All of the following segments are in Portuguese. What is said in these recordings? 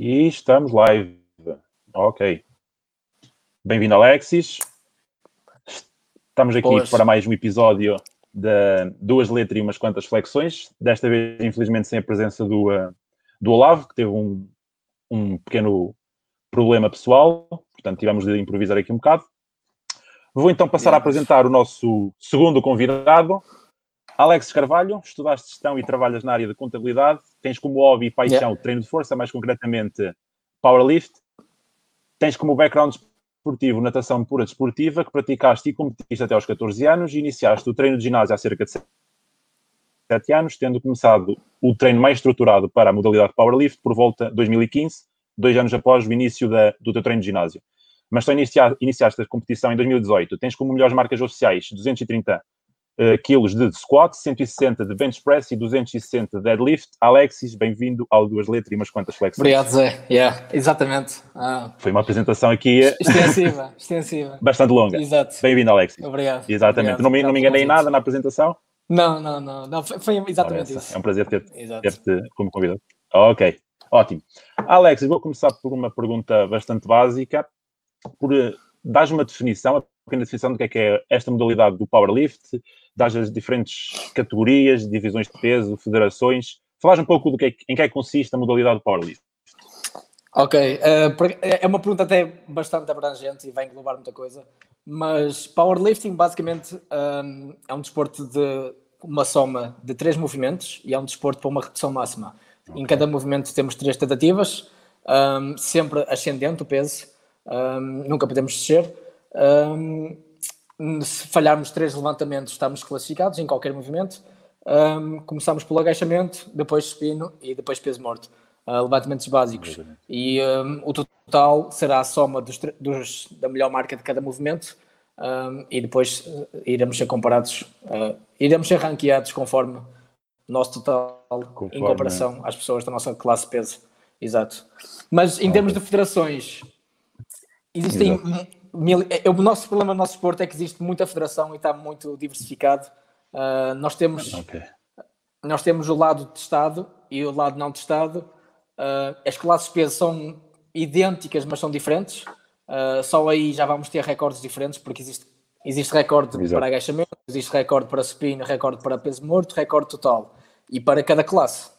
E estamos live. Ok. Bem-vindo, Alexis. Estamos aqui pois. para mais um episódio de duas letras e umas quantas flexões. Desta vez, infelizmente, sem a presença do, uh, do Olavo, que teve um, um pequeno problema pessoal. Portanto, tivemos de improvisar aqui um bocado. Vou então passar a apresentar o nosso segundo convidado, Alex Carvalho, estudaste gestão e trabalhas na área de contabilidade, tens como hobby e paixão yeah. treino de força, mais concretamente powerlift, tens como background esportivo natação pura desportiva, que praticaste e competiste até aos 14 anos, e iniciaste o treino de ginásio há cerca de 7 anos, tendo começado o treino mais estruturado para a modalidade powerlift por volta de 2015, dois anos após o início da, do teu treino de ginásio. Mas só iniciaste a competição em 2018. Tens como melhores marcas oficiais 230 uh, quilos de squat, 160 de bench press e 260 de deadlift. Alexis, bem-vindo ao Duas Letras e umas quantas flexões. Obrigado, Zé. Yeah, exatamente. Ah. Foi uma apresentação aqui... Eh, extensiva, extensiva. Bastante longa. Exato. Bem-vindo, Alexis. Obrigado. Exatamente. Obrigado. Não, me, não me enganei nada na apresentação? Não, não, não. não foi exatamente isso. É um prazer ter-te ter como convidado. Ok, ótimo. Alex, vou começar por uma pergunta bastante básica. Por eh, dar uma definição, uma pequena definição do que é, que é esta modalidade do powerlift, das diferentes categorias, divisões de peso, federações. Falas um pouco do que é, em que é que consiste a modalidade do powerlift. Ok, uh, é uma pergunta até bastante abrangente e vai englobar muita coisa, mas powerlifting basicamente um, é um desporto de uma soma de três movimentos e é um desporto para uma redução máxima. Okay. Em cada movimento temos três tentativas, um, sempre ascendente o peso, um, nunca podemos descer. Um, se falharmos três levantamentos, estamos classificados em qualquer movimento. Um, começamos pelo agachamento, depois supino e depois peso morto. Uh, levantamentos básicos. E um, o total será a soma dos, dos, da melhor marca de cada movimento um, e depois uh, iremos ser comparados, uh, iremos ser ranqueados conforme o nosso total conforme, em comparação às pessoas da nossa classe peso. Exato. Mas em okay. termos de federações, existem Exato é, é, o nosso problema no nosso esporte é que existe muita federação e está muito diversificado. Uh, nós temos okay. nós temos o lado testado e o lado não testado. Uh, as classes de peso são idênticas, mas são diferentes. Uh, só aí já vamos ter recordes diferentes, porque existe, existe recorde Exato. para agachamento, existe recorde para supino, recorde para peso morto, recorde total. E para cada classe,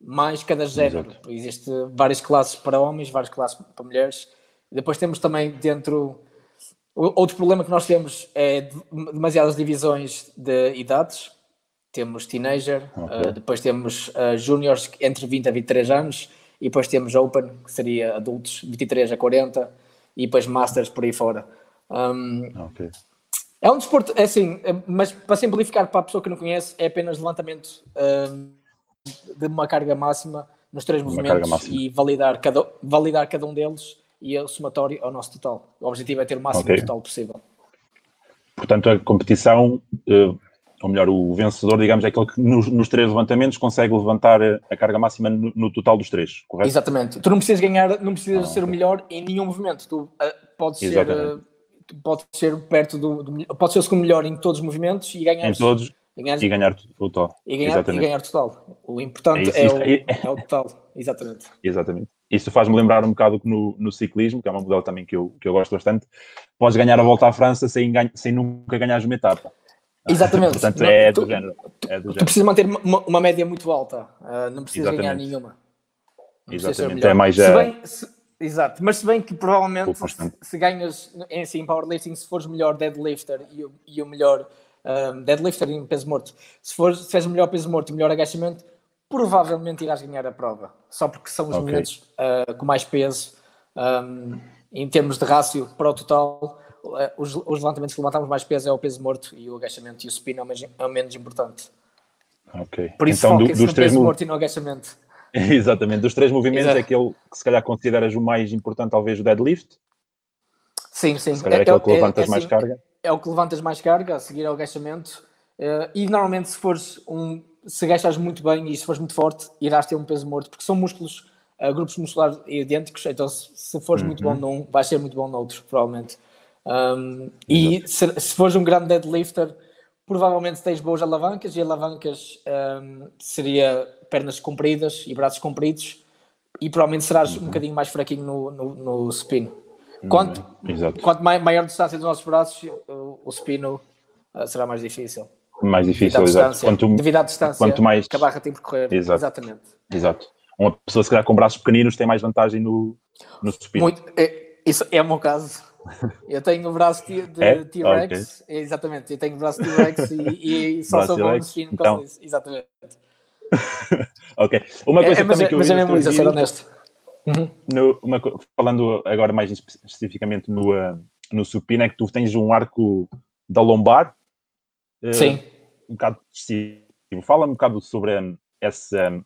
mais cada género. Existe várias classes para homens, várias classes para mulheres. Depois temos também dentro Outro problema que nós temos é demasiadas divisões de idades. Temos teenager, okay. uh, depois temos uh, juniors entre 20 a 23 anos, e depois temos open, que seria adultos 23 a 40, e depois masters por aí fora. Um, okay. É um desporto, é assim, é, mas para simplificar para a pessoa que não conhece, é apenas levantamento um, de uma carga máxima nos três uma movimentos e validar cada, validar cada um deles e é o somatório ao nosso total. O objetivo é ter o máximo okay. total possível. Portanto, a competição, eh, ou melhor, o vencedor, digamos, é aquele que nos, nos três levantamentos consegue levantar a carga máxima no, no, total dos três, correto? Exatamente. Tu não precisas ganhar, não precisas ah, ser okay. o melhor em nenhum movimento. Tu uh, podes ser. Uh, pode ser perto do, do, pode ser o segundo melhor em todos os movimentos e ganhar em todos ganhar, e ganhar total e ganhar, e ganhar total o importante é, isso, é, o, é o total exatamente exatamente isso faz-me lembrar um bocado que no, no, ciclismo, que é uma modelo também que eu, que eu gosto bastante, podes ganhar a volta à França sem, sem nunca ganhares uma etapa. Exatamente. Portanto, é, tu, do género, é do tu, género. Tu precisas manter uma, uma, média muito alta, uh, não precisas ganhar nenhuma. Não Exatamente, é mais... Se bem, se, exato, mas se bem que provavelmente se, se, ganhas em assim, powerlifting, se fores melhor deadlifter e, e o melhor um, deadlifter em peso morto, se, fores, se és o melhor peso morto e melhor agachamento, provavelmente irás ganhar a prova, só porque são os okay. momentos uh, com mais peso um, em termos de rácio para o total. Uh, os, os, levantamentos que levantamos mais peso é o peso morto e o agachamento e o supino é o menos, é o menos importante. Ok. Por isso então, do, dos no três peso morto e no agachamento. Exatamente. Dos três movimentos Exato. é aquele que se calhar consideras o mais importante, talvez o deadlift? Sim, sim. Se calhar é, é aquele que levantas é, é, mais assim, carga? É o que levantas mais carga, a seguir ao agachamento. Uh, e normalmente se fores um se agachas muito bem e se fores muito forte, irás ter um peso morto, porque são músculos, uh, grupos musculares idênticos, então se, se fores uhum. muito bom num, vais ser muito bom no outro, provavelmente. Um, e se, se fores um grande deadlifter, provavelmente tens boas alavancas, e alavancas um, seria pernas compridas e braços compridos, e provavelmente serás uhum. um bocadinho mais fraquinho no, no, no supino. Quanto, uhum. quanto maior distância dos nossos braços, o, o supino uh, será mais difícil. Mais difícil, exato. Quanto, devido à distância quanto mais... que a barra tem que percorrer. Exato. Exatamente. Exato. Uma pessoa, se calhar, com braços pequeninos tem mais vantagem no, no supino. Muito, é, isso é o meu caso. Eu tenho o braço de, de é? T-Rex, okay. exatamente, eu tenho o braço de T-Rex e, e, só sou bom no supino então... Exatamente. ok. Uma coisa é, mas, também que eu mas é mesmo isso, a ser honesto. Uhum. No, uma, falando agora mais especificamente no, uh, no supino, é que tu tens um arco da lombar Sim. um bocado excessivo. Fala um bocado sobre essa,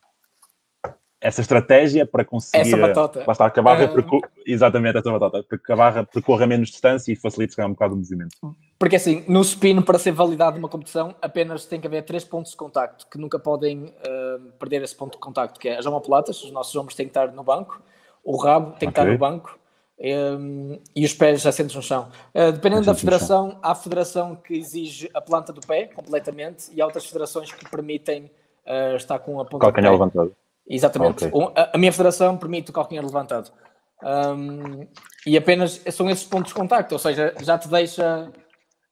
essa estratégia para conseguir. Essa batota. Está, que a barra uh... Exatamente, essa batota. Para que a barra percorra menos distância e facilite um bocado o movimento. Porque assim, no supino, para ser validado uma competição, apenas tem que haver três pontos de contacto que nunca podem uh, perder esse ponto de contacto, que é as omoplatas, os nossos ombros têm que estar no banco, o rabo tem que okay. estar no banco um, e os pés assentos no chão. Uh, dependendo da federação, há federação que exige a planta do pé completamente e há outras federações que permitem uh, estar com a ponta Calcanhar levantado. Exatamente. Okay. A, a, minha federação permite o calcanhar levantado. Um, e apenas são esses pontos de contacto, ou seja, já te deixa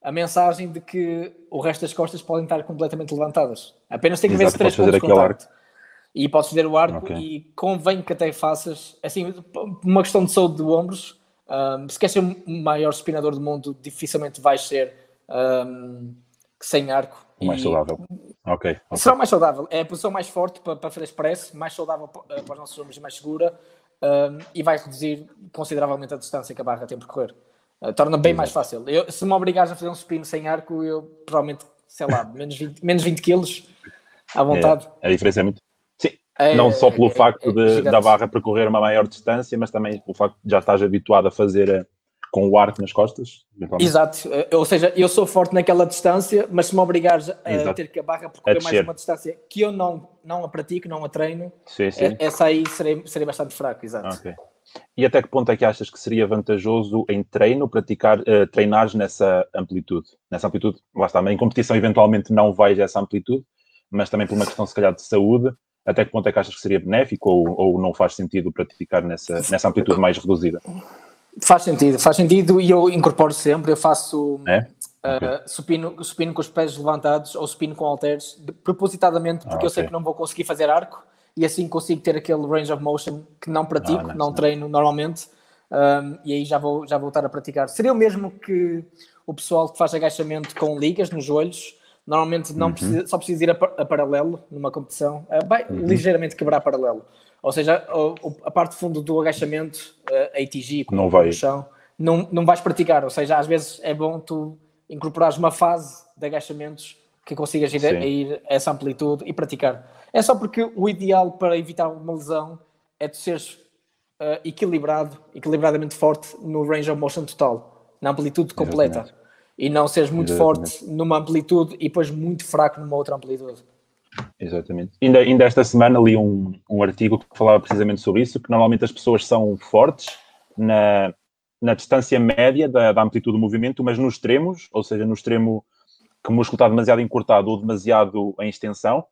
a mensagem de que o resto das costas podem estar completamente levantadas. Apenas tem que ver se três pontos de contacto. Arco. E podes fazer o arco okay. e convém que até faças, assim, uma questão de saúde de ombros, um, se queres ser o maior spinador do mundo, dificilmente vais ser um, sem arco. Mais e... saudável. Ok. okay. Será mais saudável. É a posição mais forte para, para fazer press, mais saudável para, para os nossos ombros e mais segura. Um, e vai reduzir consideravelmente a distância que a barra tem que percorrer. Uh, torna bem Exato. mais fácil. Eu, se me obrigares a fazer um spin sem arco, eu provavelmente, sei lá, menos 20, menos 20 quilos à vontade. É, a diferença é muito. É, não só pelo é, facto é de, da barra percorrer uma maior distância, mas também pelo facto de já estás habituado a fazer eh, com o arco nas costas. Exato, eh, ou seja, eu sou forte naquela distância, mas se me obrigares a Exato. ter que a barra percorrer mais uma distância que eu não, não a pratico, não a treino, sim, sim. essa aí serei, serei bastante fraco, exato. Okay. E até que ponto é que achas que seria vantajoso em treino praticar, uh, treinares nessa amplitude? Nessa amplitude, lá está, em competição eventualmente não vais a essa amplitude, mas também por uma questão se calhar de saúde, até que ponto é que achas que seria benéfico ou, ou não faz sentido praticar nessa, nessa amplitude mais reduzida? Faz sentido, faz sentido e eu incorporo sempre, eu faço é? uh, okay. supino, supino com os pés levantados ou supino com halteres, propositadamente porque ah, okay. eu sei que não vou conseguir fazer arco, e assim consigo ter aquele range of motion que não pratico, ah, não treino normalmente, um, e aí já vou, já vou voltar a praticar. Seria o mesmo que o pessoal que faz agachamento com ligas nos joelhos, normalmente não uhum. precisa, só precisa ir a, a paralelo numa competição, uh, vai uhum. ligeiramente quebrar paralelo. Ou seja, a, a parte fundo do agachamento, uh, a ATG, não vai. no chão, não, não vais praticar. Ou seja, às vezes é bom tu incorporares uma fase de agachamentos que consigas ir, a, a ir a essa amplitude e praticar. É só porque o ideal para evitar uma lesão é tu seres uh, equilibrado, equilibradamente forte no range of motion total, na amplitude completa. Exatamente. E não seres muito Exatamente. forte numa amplitude e depois muito fraco numa outra amplitude. Exatamente. Ainda, ainda esta semana li um, um artigo que falava precisamente sobre isso, que normalmente as pessoas são fortes na, na distância média da, da amplitude do movimento, mas nos extremos, ou seja, no extremo que o músculo está demasiado encurtado ou demasiado em extensão,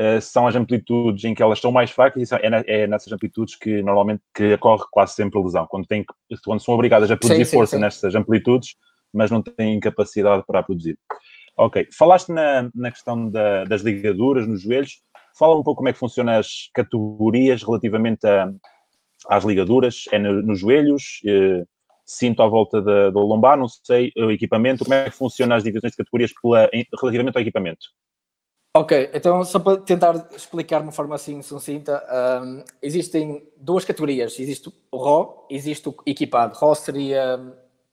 uh, são as amplitudes em que elas são mais fracas e é, é, nessas amplitudes que normalmente que ocorre quase sempre a lesão. Quando, tem, quando são obrigadas a produzir sim, sim, força sim. nessas amplitudes, mas não têm capacidade para produzir. Ok, falaste na, na questão da, das ligaduras nos joelhos. Fala um pouco como é que funcionam as categorias relativamente a, às ligaduras. É no, nos joelhos, eh, cinto à volta da, da, lombar, não sei, o equipamento. Como é que funcionam as divisões de categorias pela, relativamente ao equipamento? Ok, então só para tentar explicar de uma forma assim sucinta, um, existem duas categorias. Existe o RAW, existe o equipado. RAW seria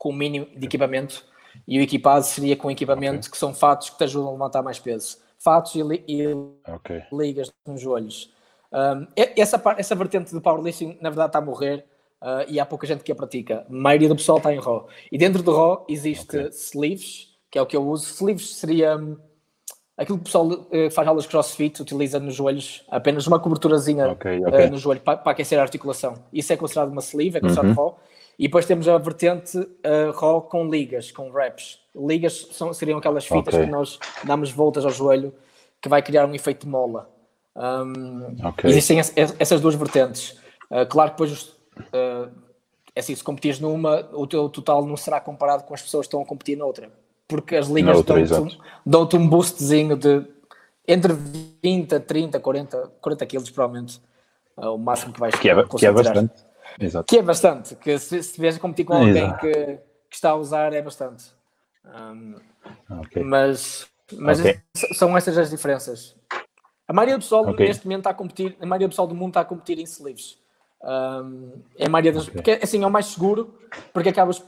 com o mínimo de equipamento e o equipado seria com equipamento okay. que são fatos que te ajudam a levantar mais peso. Fatos e, li e okay. ligas nos joelhos. Um, essa, essa vertente do powerlifting, na verdade, está a morrer uh, e há pouca gente que a pratica. A maioria do pessoal está em RAW. E dentro do RAW existe okay. sleeves, que é o que eu uso. Sleeves seria um, aquilo que o pessoal uh, faz aulas de crossfit, utiliza nos joelhos, apenas uma coberturazinha okay. Uh, no joelho para, para, aquecer a articulação. Isso é considerado uma sleeve, é considerado uhum. RAW. E depois temos a vertente uh, raw com ligas, com wraps. Ligas são, seriam aquelas fitas okay. que nós damos voltas ao joelho que vai criar um efeito mola. Um, okay. Existem essas duas vertentes. Uh, claro que depois, uh, é assim, se competires numa, o teu total não será comparado com as pessoas que estão a competir noutra. Porque as ligas dão-te um, dão um boostzinho de entre 20 a 30, 40, 40 quilos, provavelmente. Uh, o máximo que vais que é, que é bastante. Exato. Que é bastante. Que se estiveres a competir com alguém que, que, está a usar, é bastante. Um, okay. Mas, mas okay. são essas as diferenças. A maioria do pessoal okay. neste momento está a competir, a maioria do pessoal do mundo está a competir em sleeves. Um, é a maioria das, porque assim é o mais seguro, porque acabas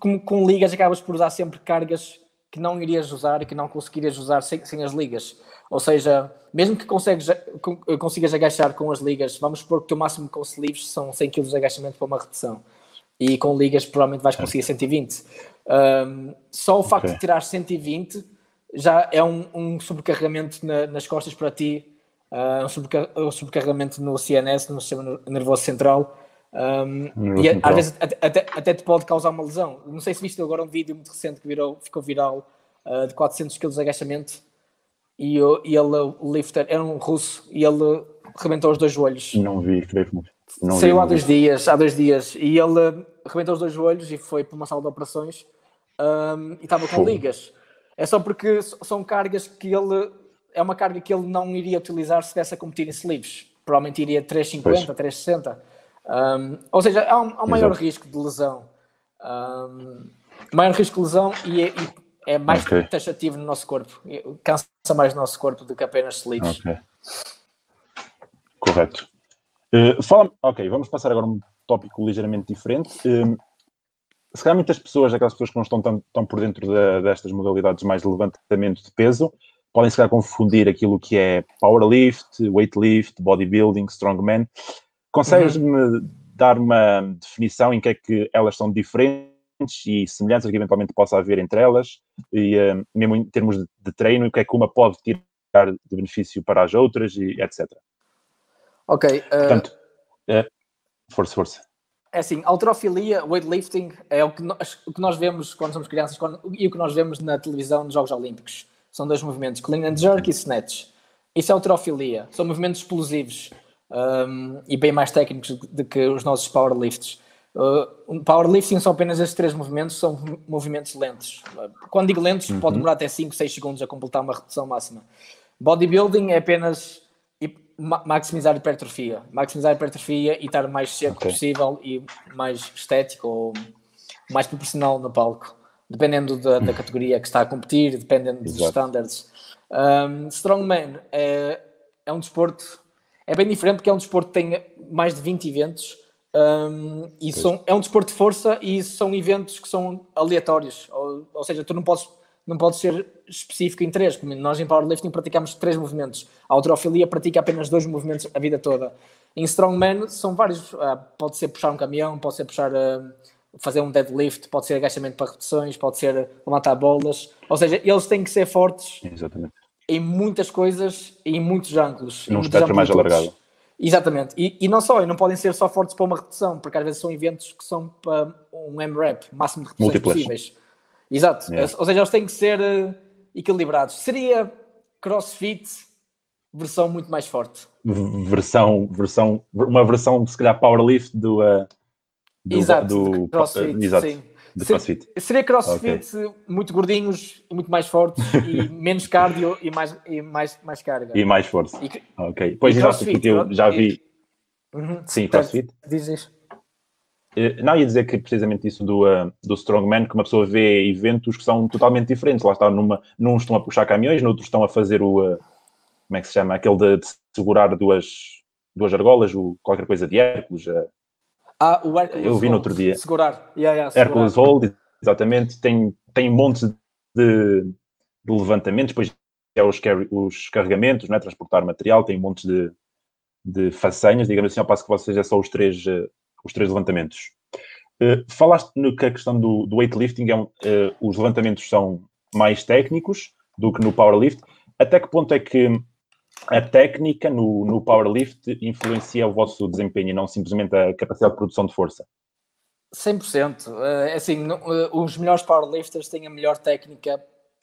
com, com ligas acabas por usar sempre cargas que não irias usar e que não conseguirias usar sem, sem as ligas. Ou seja, mesmo que consegues, consigas agachar com as ligas, vamos supor que o teu máximo com sleeves são 100 kg de agachamento para uma repetição. E com ligas provavelmente vais conseguir 120. Um, só o facto okay. de tirar 120 já é um, um sobrecarregamento na, nas costas para ti, uh, um, um, sobrecarregamento no CNS, no sistema nervoso central. Um, e às vezes até, até, até, te pode causar uma lesão. Não sei se viste agora um vídeo muito recente que virou, ficou viral uh, de 400 kg de agachamento e, eu, e ele, o lifter, era um russo e ele rebentou os dois joelhos. Não vi, creio não Saiu vi, há dois vi. dias, há dois dias, e ele rebentou os dois joelhos e foi para uma sala de operações um, e estava com Pô. ligas. É só porque são cargas que ele é uma carga que ele não iria utilizar se estivesse a competir em sleeves. Provavelmente iria 350, 360. Um, ou seja, há um, há um maior risco de lesão. Um, maior risco de lesão e, é, e é mais okay. taxativo no nosso corpo. Cansa mais o nosso corpo do que apenas sleeves. Okay. Correto. Uh, fala ok, vamos passar agora a um tópico ligeiramente diferente. Uh, se calhar muitas pessoas, aquelas pessoas que não estão tão, tão por dentro de, destas modalidades mais de levantamento de peso, podem se calhar confundir aquilo que é powerlift, weightlift, bodybuilding, strongman. Consegues-me uhum. dar uma definição em que é que elas são diferentes e semelhanças que eventualmente possa haver entre elas, e uh, mesmo em termos de, de treino, o que é que uma pode tirar de benefício para as outras, e etc. Ok. Uh... Portanto, uh, força, força. É assim, alterofilia, weightlifting é o que, nós, o que nós vemos quando somos crianças quando, e o que nós vemos na televisão nos Jogos Olímpicos. São dois movimentos, clean and jerk e snatch. Isso é alterofilia. São movimentos explosivos um, e bem mais técnicos do que os nossos powerlifts. Uh, powerlifting são apenas esses três movimentos, são movimentos lentos. Quando digo lentos, uhum. pode demorar até 5, 6 segundos a completar uma repetição máxima. Bodybuilding é apenas maximizar a hipertrofia, maximizar a hipertrofia e estar o mais seco okay. possível e mais estético ou mais proporcional no palco, dependendo da, da categoria que está a competir, dependendo Exato. dos standards. Um, strongman é, é um desporto, é bem diferente porque é um desporto que tem mais de 20 eventos um, e são, é um desporto de força e são eventos que são aleatórios, ou, ou seja, tu não podes não pode ser específico em três. Como nós em powerlifting praticamos três movimentos. A autorofilia pratica apenas dois movimentos a vida toda. Em strongman são vários. Uh, pode ser puxar um caminhão, pode ser puxar, uh, fazer um deadlift, pode ser agachamento para repetições, pode ser levantar bolas. Ou seja, eles têm que ser fortes Exatamente. Em muitas coisas em muitos ângulos. Num espectro mais alargado. Exatamente. E, e, não só, e não podem ser só fortes para uma repetição, porque às vezes são eventos que são para um M-rep, máximo de Múltiplas. possíveis. Exato. Yeah. Ou seja, eles têm que ser uh, equilibrados. Seria CrossFit versão muito mais forte. Versão, versão, uma versão, se calhar, powerlift do, uh, do, exato, do CrossFit. Uh, exato. Sim. De crossfit. Seria crossfit okay. muito gordinhos e muito mais fortes e menos cardio e mais, e mais, mais carga. E mais força. E, ok. Pois exato, porque eu já vi. E, uhum. Sim, crossfit. Diz isso. Eh, não, ia dizer que precisamente isso do, uh, do Strongman, que uma pessoa vê eventos que são totalmente diferentes. Lá está, numa, num estão a puxar caminhões, noutros estão a fazer o. Uh, como é que se chama? Aquele de, de, segurar duas, duas argolas, o, qualquer coisa de Hércules. Uh, ah, o Hércules. Eu vi no outro dia. Segurar. Yeah, yeah, segurar. Hércules Hold, exatamente. Tem, tem montes de, de levantamentos, depois é os, os carregamentos, não é? transportar material, tem montes de, de façanhas, digamos assim, ao passo que vocês é só os três os três levantamentos. Uh, falaste no que a questão do, do weightlifting é um, uh, os levantamentos são mais técnicos do que no powerlift. Até que ponto é que a técnica no, no powerlift influencia o vosso desempenho e não simplesmente a capacidade de produção de força? 100%. Uh, eh, assim, no, os melhores powerlifters têm a melhor técnica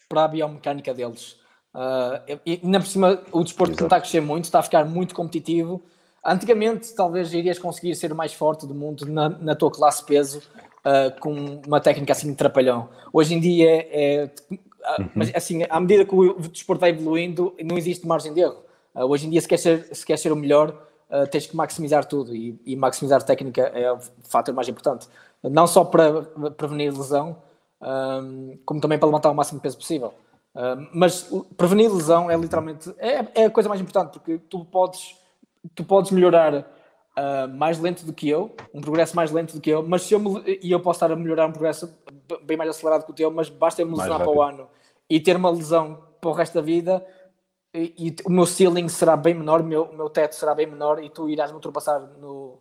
para a biomecânica deles. Uh, e, ainda por cima, o desporto está a crescer muito, está a ficar muito competitivo Antigamente, talvez irias conseguir ser o mais forte do mundo na, na tua classe peso uh, com uma técnica assim de trapalhão. Hoje em dia é. Uhum. Mas assim, à medida que o desporto vai evoluindo, não existe margem de erro. Uh, hoje em dia, se queres ser, se queres ser o melhor, uh, tens que maximizar tudo e, e maximizar a técnica é o fator mais importante. Não só para prevenir lesão, um, como também para levantar o máximo de peso possível. Uh, mas prevenir lesão é literalmente é, é, a coisa mais importante porque tu podes tu podes melhorar uh, mais lento do que eu, um progresso mais lento do que eu, mas se eu me, e eu posso estar a melhorar um progresso bem mais acelerado que o teu, mas basta eu me lesionar para o ano e ter uma lesão para o resto da vida e, e o meu ceiling será bem menor, o meu, meu teto será bem menor e tu irás me ultrapassar no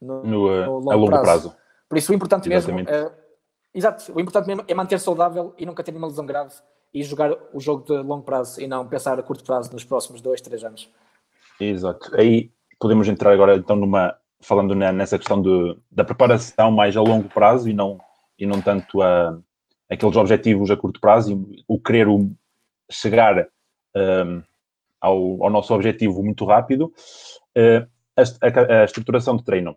no, no, uh, no longo, a longo prazo. prazo. Por isso o importante Exatamente. mesmo é, exato, o importante mesmo é manter saudável e nunca ter nenhuma lesão grave e jogar o jogo de longo prazo e não pensar a curto prazo nos próximos dois, três anos. Exato. Aí podemos entrar agora então numa falando nessa questão de, da preparação mais a longo prazo e não e não tanto a aqueles objetivos a curto prazo e o querer o, chegar um, ao, ao, nosso objetivo muito rápido. Uh, a, a, a, estruturação de treino.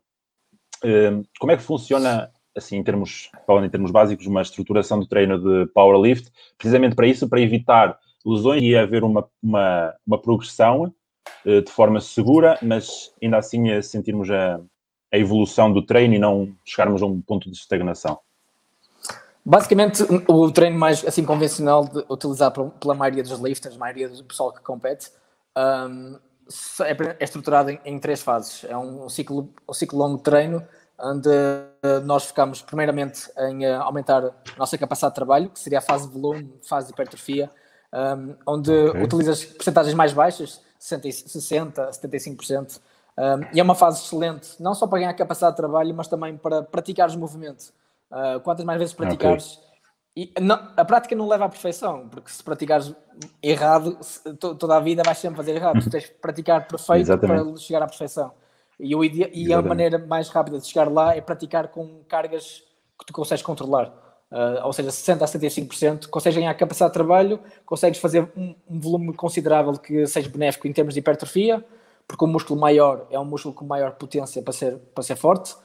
Uh, como é que funciona assim, em termos, falando em termos básicos, uma estruturação de treino de powerlift, precisamente para isso, para evitar lesões e haver uma, uma, uma progressão uh, de forma segura, mas ainda assim sentirmos a, a evolução do treino e não chegarmos a um ponto de estagnação. Basicamente, o treino mais assim convencional de, utilizado pela maioria dos lifters, a maioria do pessoal que compete, um, é, é estruturado em, em, três fases. É um ciclo, um ciclo longo de treino onde eh, nós focamos primeiramente em eh, aumentar a nossa capacidade de trabalho, que seria a fase de volume, fase de hipertrofia, um, onde okay. utilizas percentagens mais baixas, 60, 75%, um, e é uma fase excelente, não só para ganhar capacidade de trabalho, mas também para praticar os movimentos. Uh, quantas mais vezes praticares, okay. e não, a prática não leva à perfeição, porque se praticares errado, to, toda a vida vais sempre fazer errado. Tu tens de praticar perfeito Exatamente. para chegar à perfeição. E, e a maneira mais rápida de chegar lá é praticar com cargas que tu consegues controlar. Uh, ou seja, 60% a 75%, consegues ganhar capacidade de trabalho, consegues fazer um, um, volume considerável que seja benéfico em termos de hipertrofia, porque o músculo maior é um músculo com maior potência para ser, para ser forte,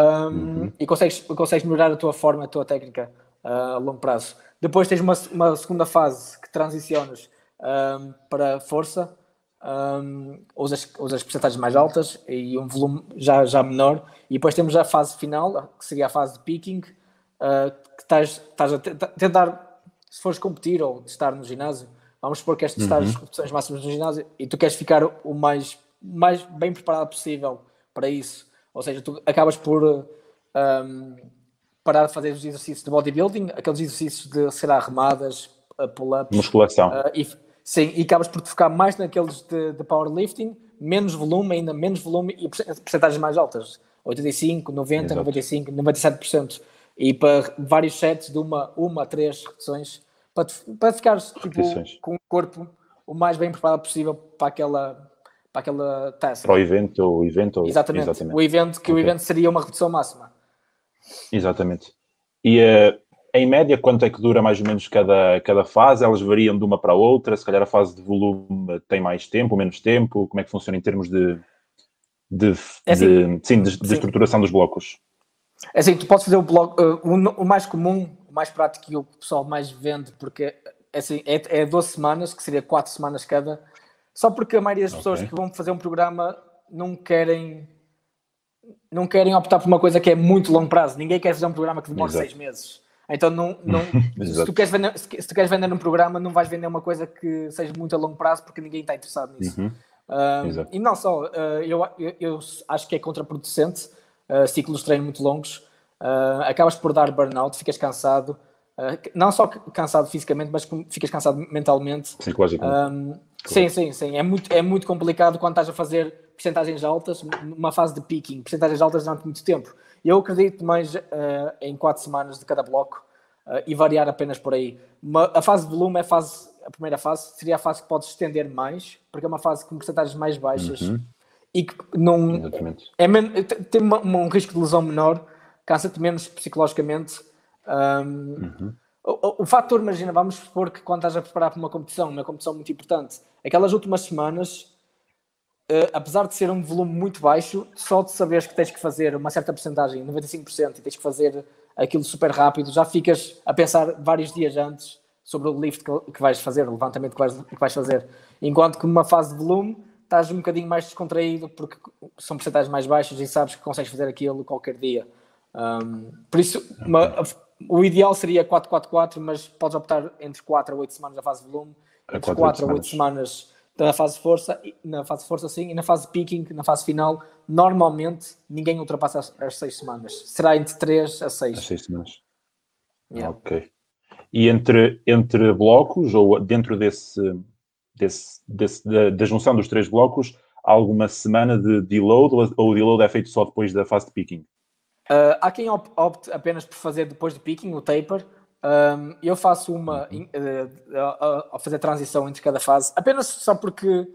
um, uhum. e consegues, consegues melhorar a tua forma, a tua técnica uh, a longo prazo. Depois tens uma, uma segunda fase que transicionas um, para força, um, usas, usas percentagens mais altas e um volume já, já menor. E depois temos a fase final, que seria a fase de picking, uh, que estás, estás a tentar, se fores competir ou estar no ginásio, vamos supor que queres testar uhum. as competições máximas no ginásio e tu queres ficar o mais, mais bem preparado possível para isso. Ou seja, tu acabas por um, parar de fazer os exercícios de bodybuilding, aqueles exercícios de ser arremadas, pull-ups. Musculação. Uh, e, Sim, e acabas por te focar mais naqueles de, de powerlifting, menos volume, ainda menos volume e porcentagens mais altas. 85, 90, Exato. 95, 97%. E para vários sets de uma, uma a três repetições, para, para ficares tipo, com o corpo o mais bem preparado possível para aquela, para aquela task. Para o evento, o evento. Exatamente. Exatamente. O evento, que okay. o evento seria uma repetição máxima. Exatamente. E uh, em média, quanto é que dura mais ou menos cada, cada fase? Elas variam de uma para a outra? Se calhar a fase de volume tem mais tempo, menos tempo? Como é que funciona em termos de, de, é assim, de sim, de, de estruturação dos blocos? É assim, tu podes fazer o bloco, uh, o, o, mais comum, o mais prático e o pessoal mais vende, porque é, assim, é, é 12 semanas, que seria 4 semanas cada, só porque a maioria das okay. pessoas que vão fazer um programa não querem não querem optar por uma coisa que é muito longo prazo. Ninguém quer fazer um programa que demora 6 meses. Então, não, não, se, tu queres vender, se, tu queres vender um programa, não vais vender uma coisa que seja muito a longo prazo porque ninguém está interessado nisso. Uhum. Uh, e não só, uh, eu, eu, eu, acho que é contraproducente uh, ciclos de treino muito longos. acabas por dar burnout, ficas cansado, não só cansado fisicamente, mas ficas cansado mentalmente. Psicologicamente. sim, sim, sim. É muito, é muito complicado quando estás a fazer percentagens altas, numa fase de peaking, percentagens altas durante muito tempo. Eu acredito mais uh, em quatro semanas de cada bloco uh, e variar apenas por aí. Uma, a fase de volume é a, fase, a primeira fase, seria a fase que pode estender mais, porque é uma fase com porcentagens mais baixas uhum. e que não é men, tem um risco de lesão menor, cansa-te menos psicologicamente. Um, uhum. o, o, fator, imagina, vamos supor que quando estás a preparar para uma competição, uma competição muito importante, aquelas últimas semanas apesar de ser um volume muito baixo, só de saberes que tens que fazer uma certa porcentagem, 95%, e tens que fazer aquilo super rápido, já ficas a pensar vários dias antes sobre o lift que, vais fazer, o levantamento que vais, que vais fazer. Enquanto que numa fase de volume estás um bocadinho mais descontraído porque são porcentagens mais baixas e sabes que consegues fazer aquilo qualquer dia. Um, por isso, uma, o ideal seria 4-4-4, mas podes optar entre 4 a 8 semanas na fase de volume, entre 4 a 8 semanas na fase de força, na fase de força sim, e na fase de picking, na fase final, normalmente ninguém ultrapassa as, as 6 semanas. Será entre 3 a 6. As 6 semanas. Yeah. Ok. E entre, entre blocos, ou dentro desse, desse, desse da, da, junção dos três blocos, há alguma semana de deload ou, ou o deload é feito só depois da fase de picking? Uh, há quem opte apenas por fazer depois de picking, o taper. Um, eu faço uma uh, a fazer transição entre cada fase, apenas só porque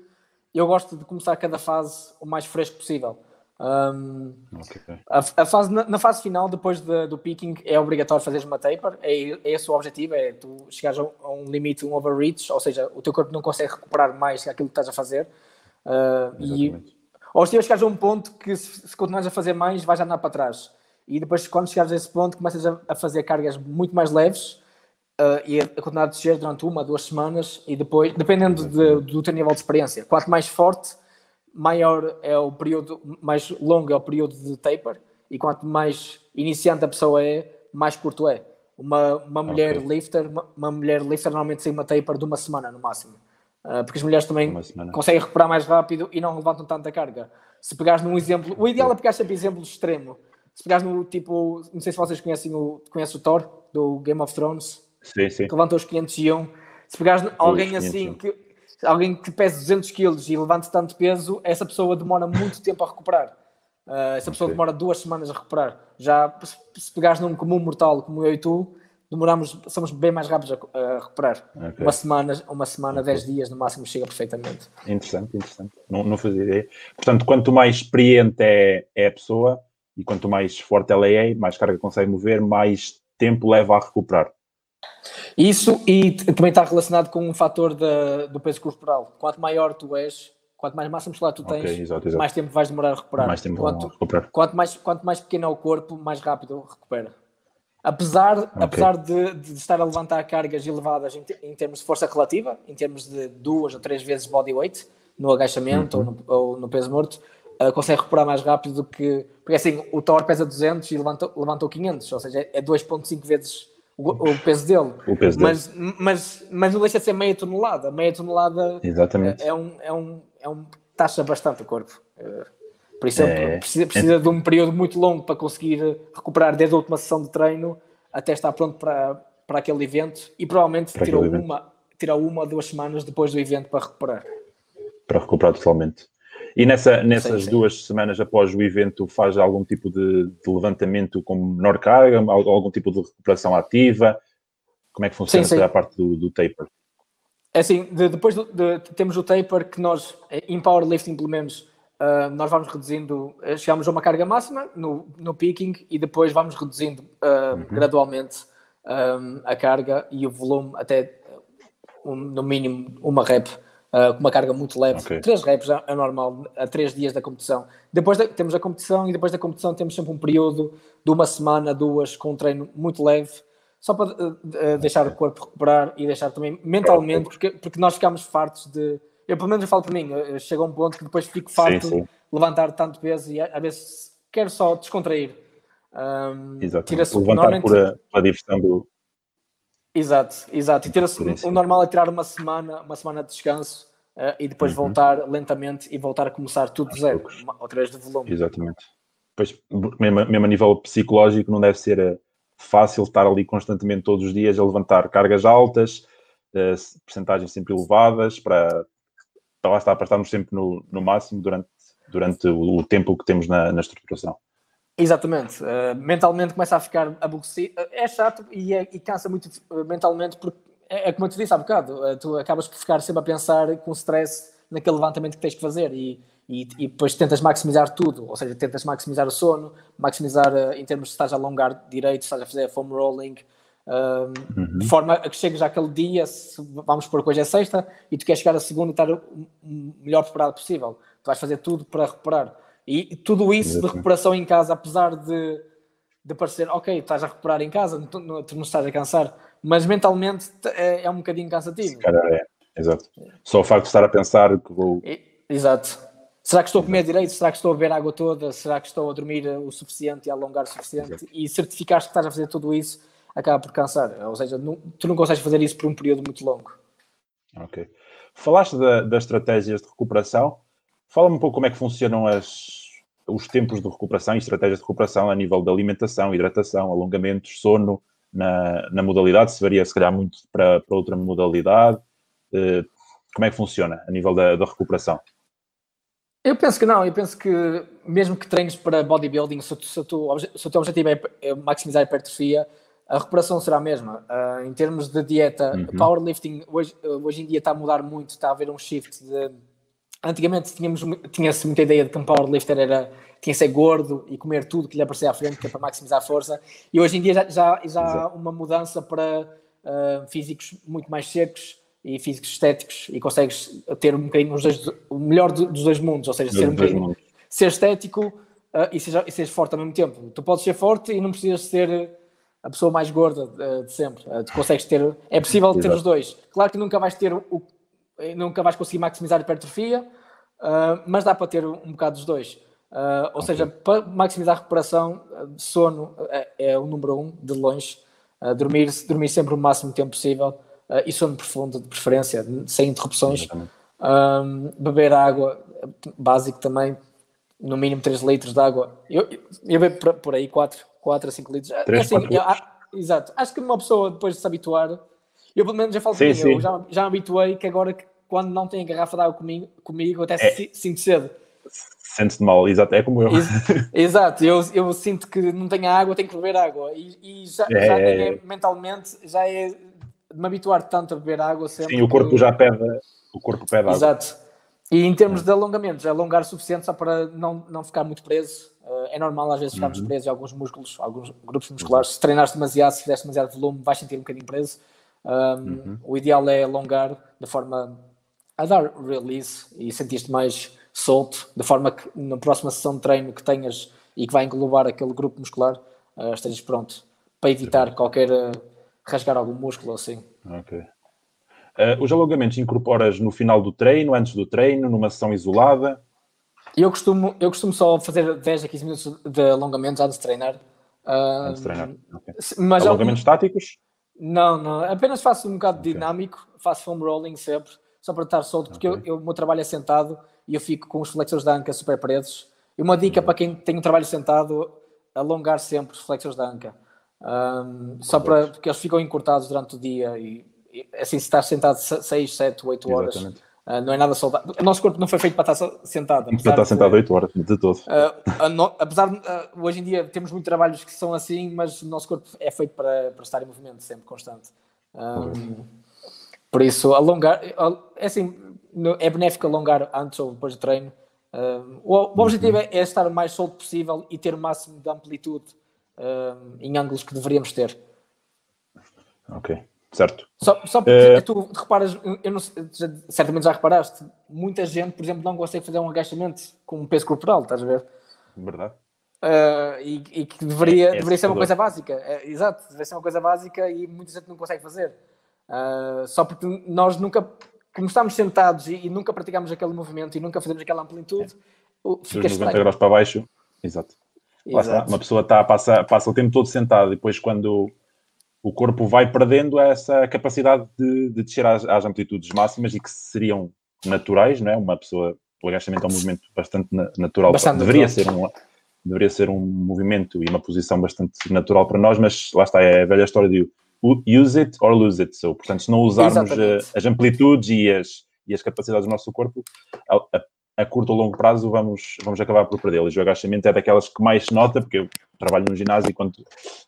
eu gosto de começar cada fase o mais fresco possível. Um, okay. a, a, fase, na, na, fase final, depois de, do picking, é obrigatório fazer uma taper. É, é esse o objetivo: é tu chegares a um limite, um overreach, ou seja, o teu corpo não consegue recuperar mais aquilo que estás a fazer. Uh, e, ou se chegares a um ponto que, se, se continuares a fazer mais, vais andar para trás e depois quando chegares a esse ponto começas a, a fazer cargas muito mais leves uh, e a, continuar a descer durante uma, duas semanas e depois, dependendo de, do teu nível de experiência, quanto mais forte, maior é o período, mais longo é o período de taper e quanto mais iniciante a pessoa é, mais curto é. Uma, uma mulher okay. lifter, uma, uma, mulher lifter normalmente tem uma taper de uma semana no máximo. Uh, porque as mulheres também conseguem recuperar mais rápido e não levantam tanta carga. Se pegares num exemplo, o ideal é pegar sempre exemplo extremo se pegares no tipo, não sei se vocês conhecem o, conhecem o Thor do Game of Thrones, sim, sim. que levanta os 501. Se pegares alguém assim, que, alguém que pesa 200 kg e levanta tanto peso, essa pessoa demora muito tempo a recuperar. Uh, essa pessoa demora duas semanas a recuperar. Já se pegares num comum mortal como eu e tu, demoramos, somos bem mais rápidos a, a recuperar. Okay. Uma semana, uma semana, okay. 10 dias no máximo chega perfeitamente. Interessante, interessante. Não, não fazia ideia. Portanto, quanto mais experiente é, é a pessoa, e quanto mais forte ela é, mais carga consegue mover, mais tempo leva a recuperar. Isso e também está relacionado com um fator da, do peso corporal. Quanto maior tu és, quanto mais massa muscular tu tens, okay, exato, exato. mais tempo vais demorar a recuperar. Mais tempo quanto, recuperar. Quanto mais, quanto mais pequeno é o corpo, mais rápido recupera. Apesar, okay. apesar de, de, estar a levantar cargas elevadas em, em, termos de força relativa, em termos de duas ou três vezes body weight, no agachamento uhum. ou, no, ou no peso morto, uh, consegue recuperar mais rápido do que. Porque assim, o Thor pesa 200 e levantou, levantou 500, ou seja, é 2,5 vezes o, o, peso dele. O peso mas, dele. Mas, mas não deixa de ser meia tonelada. Meia tonelada Exatamente. É, é, um, é, um, é um. taxa bastante o corpo. Uh, por isso é, precisa, precisa de um período muito longo para conseguir recuperar desde a última sessão de treino até estar pronto para, para aquele evento e provavelmente tirou uma, tirou uma ou duas semanas depois do evento para recuperar. Para recuperar totalmente. E nessa, nessas sim, sim. duas semanas após o evento, faz algum tipo de, de, levantamento com menor carga, algum tipo de recuperação ativa? Como é que funciona sim, a parte do, do taper? É assim, de, depois de, de, temos o taper que nós, em powerlifting pelo menos, uh, nós vamos reduzindo, eh, chegamos a uma carga máxima no, no picking e depois vamos reduzindo uh, uhum. gradualmente um, a carga e o volume até um, no mínimo uma rep uh, com uma carga muito leve. Okay. Três reps é, é, normal, a três dias da competição. Depois da, temos a competição e depois da competição temos sempre um período de uma semana, duas, com um treino muito leve, só para uh, deixar o corpo recuperar e deixar também mentalmente, porque, porque nós ficamos fartos de. Eu, pelo menos, eu falo para mim, chega um ponto que depois fico farto de levantar tanto peso e às vezes quero só descontrair. Um, Exato. Levantar por a, a diversão do, Exato, exato. E ter o normal é tirar uma semana, uma semana de descanso uh, e depois uhum. voltar lentamente e voltar a começar tudo de zero, outra vez de volume. Exatamente. Pois, mesmo, mesmo a nível psicológico, não deve ser eh, fácil estar ali constantemente todos os dias a levantar cargas altas, uh, percentagens sempre elevadas, para, para lá estar, para estarmos sempre no, no máximo durante, durante o, o tempo que temos na, na estruturação. Exatamente. Uh, mentalmente começa a ficar aborrecido. É chato e, é, e cansa muito uh, mentalmente, porque é, é, como eu te disse há bocado, uh, tu acabas por ficar sempre a pensar com stress naquele levantamento que tens que fazer e, e, e, depois tentas maximizar tudo, ou seja, tentas maximizar o sono, maximizar em termos de estás a alongar direito, estás a fazer foam rolling, uhum. de forma a que chegues àquele dia, se, vamos supor que hoje é sexta, e tu queres chegar a segunda e estar o melhor preparado possível. Tu vais fazer tudo para recuperar. E tudo isso de recuperação em casa, apesar de, de parecer, ok, estás a recuperar em casa, tu, não, tu não estás a cansar, mas mentalmente é, é um bocadinho cansativo. Cara, é, exato. Só o facto de estar a pensar que vou. Exato. Será que estou a comer direito? Será que estou a beber água toda? Será que estou a dormir o suficiente e a alongar o suficiente? Exato. E certificares que estás a fazer tudo isso acaba por cansar. Ou seja, não, tu não consegues fazer isso por um período muito longo. Ok. Falaste da, das estratégias de recuperação. Fala-me um pouco como é que funcionam as, os tempos de recuperação e estratégias de recuperação a nível de alimentação, hidratação, alongamentos, sono na, na modalidade. Se varia, se calhar, muito para, para outra modalidade. Uh, como é que funciona a nível da, da recuperação? Eu penso que não, eu penso que mesmo que treines para bodybuilding, se, se, tu, se o teu objetivo é, é maximizar a hipertrofia, a recuperação será a mesma. Uh, em termos de dieta, uhum. powerlifting hoje, hoje em dia está a mudar muito, está a haver um shift de... Antigamente tínhamos, tinha-se muita ideia de que um powerlifter era, tinha que ser gordo e comer tudo que lhe aparecia à frente, que é para maximizar a força, e hoje em dia já, já, já há uma mudança para uh, físicos muito mais secos e físicos estéticos e consegues ter um bocadinho os dois, o melhor dos dois mundos, ou seja, ser, um ser estético uh, e, seja, e seres forte ao mesmo tempo. Tu podes ser forte e não precisas ser a pessoa mais gorda uh, de sempre. Tu consegues ter, é possível ter os dois. Claro que nunca vais ter o, nunca vais conseguir maximizar a hipertrofia, uh, mas dá para ter um, um bocado dos dois. ou okay. seja, para maximizar a recuperação, sono é, é, o número um, de longe. dormir, dormir sempre o máximo tempo possível e sono profundo, de preferência, sem interrupções. beber água, básico também, no mínimo 3 litros de água. Eu, eu bebo por, por aí 4, 4 a 5 litros. 3, assim, eu, exato. Acho que uma pessoa depois de se habituar, eu pelo menos já falo sim, sim. eu já, já me habituei que agora que quando não tem a garrafa de água comigo, comigo até é. sinto cedo. Sente-se mal, exato, é como eu. Exato, eu, eu sinto que não tenho água, tenho que beber água. E, e já, é, já é, é, mentalmente já é de me habituar tanto a beber água sempre. Sim, o corpo que... já pede, o corpo pede água. Exato. E em termos de alongamentos, alongar o suficiente só para não, não ficar muito preso. Uh, é normal às vezes ficarmos uhum. presos em alguns músculos, alguns grupos musculares. Se treinares demasiado, se fizeres demasiado volume, vais sentir um bocadinho preso. Um, uhum. O ideal é alongar de forma a dar release e sentir-te mais solto, de forma que na próxima sessão de treino que tenhas e que vai englobar aquele grupo muscular, uh, estejas pronto para evitar qualquer uh, rasgar algum músculo assim. Ok. Uh, os alongamentos incorporas no final do treino, antes do treino, numa sessão isolada? Eu costumo, eu costumo só fazer 10 a 15 minutos de alongamentos antes de treinar. Uh, antes de treinar, okay. Mas alongamentos algum... táticos? Não, não. Apenas faço um bocado okay. dinâmico, faço foam rolling sempre, só para estar solto, porque okay. eu, eu, o meu trabalho é sentado e eu fico com os flexores da anca super presos. E uma dica uhum. para quem tem um trabalho sentado, alongar sempre os flexores da anca. Um, só para, porque eles ficam encurtados durante o dia e assim, se estás sentado 6, 7, 8 horas, uh, não é nada saudável. O nosso corpo não foi feito para estar sentado. Para estar sentado de, 8 horas, de todo. Uh, no, apesar de, uh, hoje em dia temos muitos trabalhos que são assim, mas o nosso corpo é feito para, para estar em movimento, sempre constante. Um, por isso, alongar, é assim, é benéfico alongar antes ou depois do treino. o, o objetivo uhum. é, é, estar o mais solto possível e ter o máximo de amplitude em ângulos que deveríamos ter. Ok certo? Só, só porque uh, tu reparas, eu não, certamente já reparaste, muita gente, por exemplo, não consegue fazer um agachamento com um peso corporal, estás a ver? Verdade. Uh, e, e, que deveria, é, é deveria ser uma coisa básica, é, exato, deveria ser uma coisa básica e muita gente não consegue fazer. Uh, só porque nós nunca, como estamos sentados e, e, nunca praticamos aquele movimento e nunca fazemos aquela amplitude, é. fica Dos 90 graus para baixo, exato. exato. Uma pessoa está, passa, passa o tempo todo sentado e depois quando o corpo vai perdendo essa capacidade de, de descer às, às, amplitudes máximas e que seriam naturais, não é? Uma pessoa, o agachamento é um movimento bastante natural, bastante deveria natural. ser um deveria ser um movimento e uma posição bastante natural para nós, mas lá está, é a velha história de use it or lose it. So, portanto, se não usarmos uh, as amplitudes e as, e as capacidades do nosso corpo, a, a, a curto ou longo prazo vamos, vamos acabar por perdê-las. O agachamento é daquelas que mais se nota, porque eu trabalho no ginásio e quando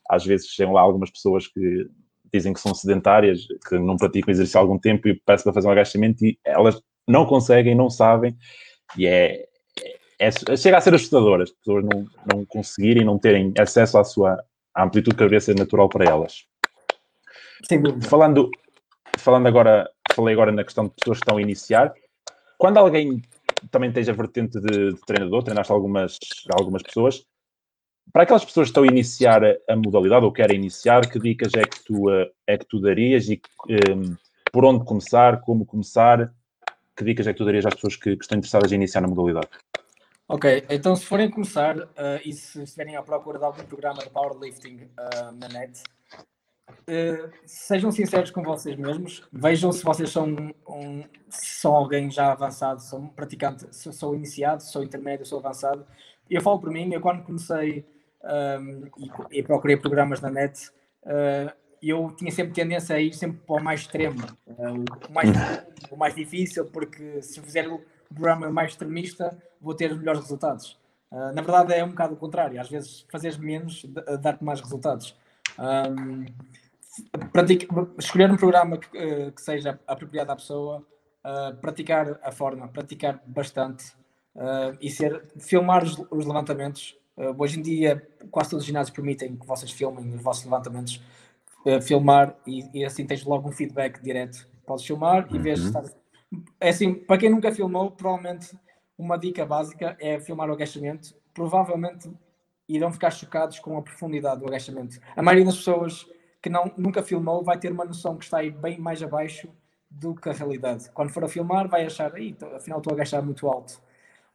às vezes chegam lá algumas pessoas que dizem que são sedentárias, que não praticam exercício há algum tempo e peço para fazer um agachamento e elas não conseguem, não sabem e é, é, é chega a ser assustador as pessoas não, não conseguirem, não terem acesso à sua à amplitude deveria ser natural para elas. Sem Falando, falando agora, falei agora na questão de pessoas que estão a iniciar. Quando alguém também tens a vertente de, de treinador, treinaste algumas, algumas pessoas. Para aquelas pessoas que estão a iniciar a modalidade ou querem iniciar, que dicas é que tu, eh, é que tu darias e um, por onde começar, como começar? Que dicas é que tu darias às pessoas que, que estão interessadas em iniciar na modalidade? Ok, então se forem começar uh, e se estiverem à procura de algum programa de powerlifting uh, na net, uh, sejam sinceros com vocês mesmos, vejam se vocês são, um, são alguém já avançado, são um praticante, se sou iniciado, sou intermédio, sou avançado. Eu falo por mim, eu quando comecei um, e, e, procurei programas na net, eu tinha sempre tendência a ir sempre para o mais extremo, o, mais, o mais difícil, porque se fizer o programa mais extremista, vou ter melhores resultados. Uh, na verdade, é um bocado o contrário. Às vezes, fazeres menos dá-te mais resultados. Um, escolher um programa que, uh, que, seja apropriado à pessoa, uh, praticar a forma, praticar bastante e ser, filmar os, os levantamentos. Hoje em dia, quase todos os ginásios permitem que vocês filmem os vossos levantamentos. filmar e, e, assim tens logo um feedback direto. Podes filmar e vês uhum. É assim, para quem nunca filmou, provavelmente uma dica básica é filmar o agachamento. Provavelmente irão ficar chocados com a profundidade do agachamento. A maioria das pessoas que não, nunca filmou vai ter uma noção que está aí bem mais abaixo do que a realidade. Quando for a filmar, vai achar, afinal estou a agachar muito alto.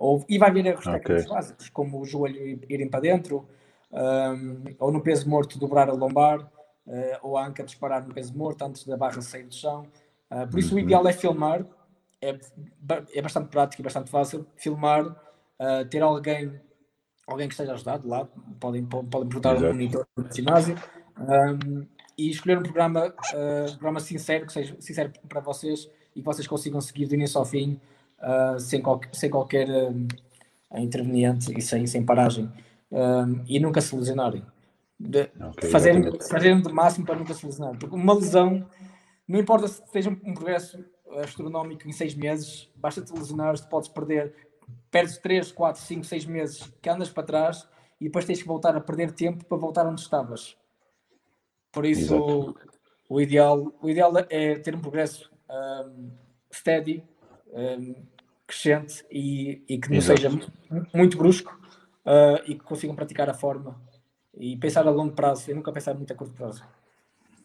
Ou, e vai ver erros okay. técnicos básicos, como o joelho irem para dentro, um, ou no peso morto dobrar a lombar, uh, ou a anca disparar no peso morto antes da barra sair do chão. Uh, por isso, uhum. o ideal é filmar é, é bastante prático e bastante fácil filmar, uh, ter alguém, alguém que esteja ajudado lá, podem, podem perguntar um monitor do ginásio um, e escolher um programa, uh, um programa sincero, que seja sincero para vocês e que vocês consigam seguir do início ao fim uh, sem, qual, sem qualquer um, interveniente e sem, sem paragem e nunca se lesionarem. De, okay, fazerem, fazerem de máximo para nunca se lesionar, porque uma lesão não importa se seja um progresso astronómico em seis meses, basta te lesionar, te podes perder, perdes 3, 4, 5, 6 meses que andas para trás e depois tens que voltar a perder tempo para voltar onde estavas. Por isso, Exato. o ideal, o ideal é ter um progresso um, steady, um, crescente e, e, que não Exato. seja muito brusco uh, e que consigam praticar a forma e pensar a longo prazo e nunca pensar muito a curto prazo.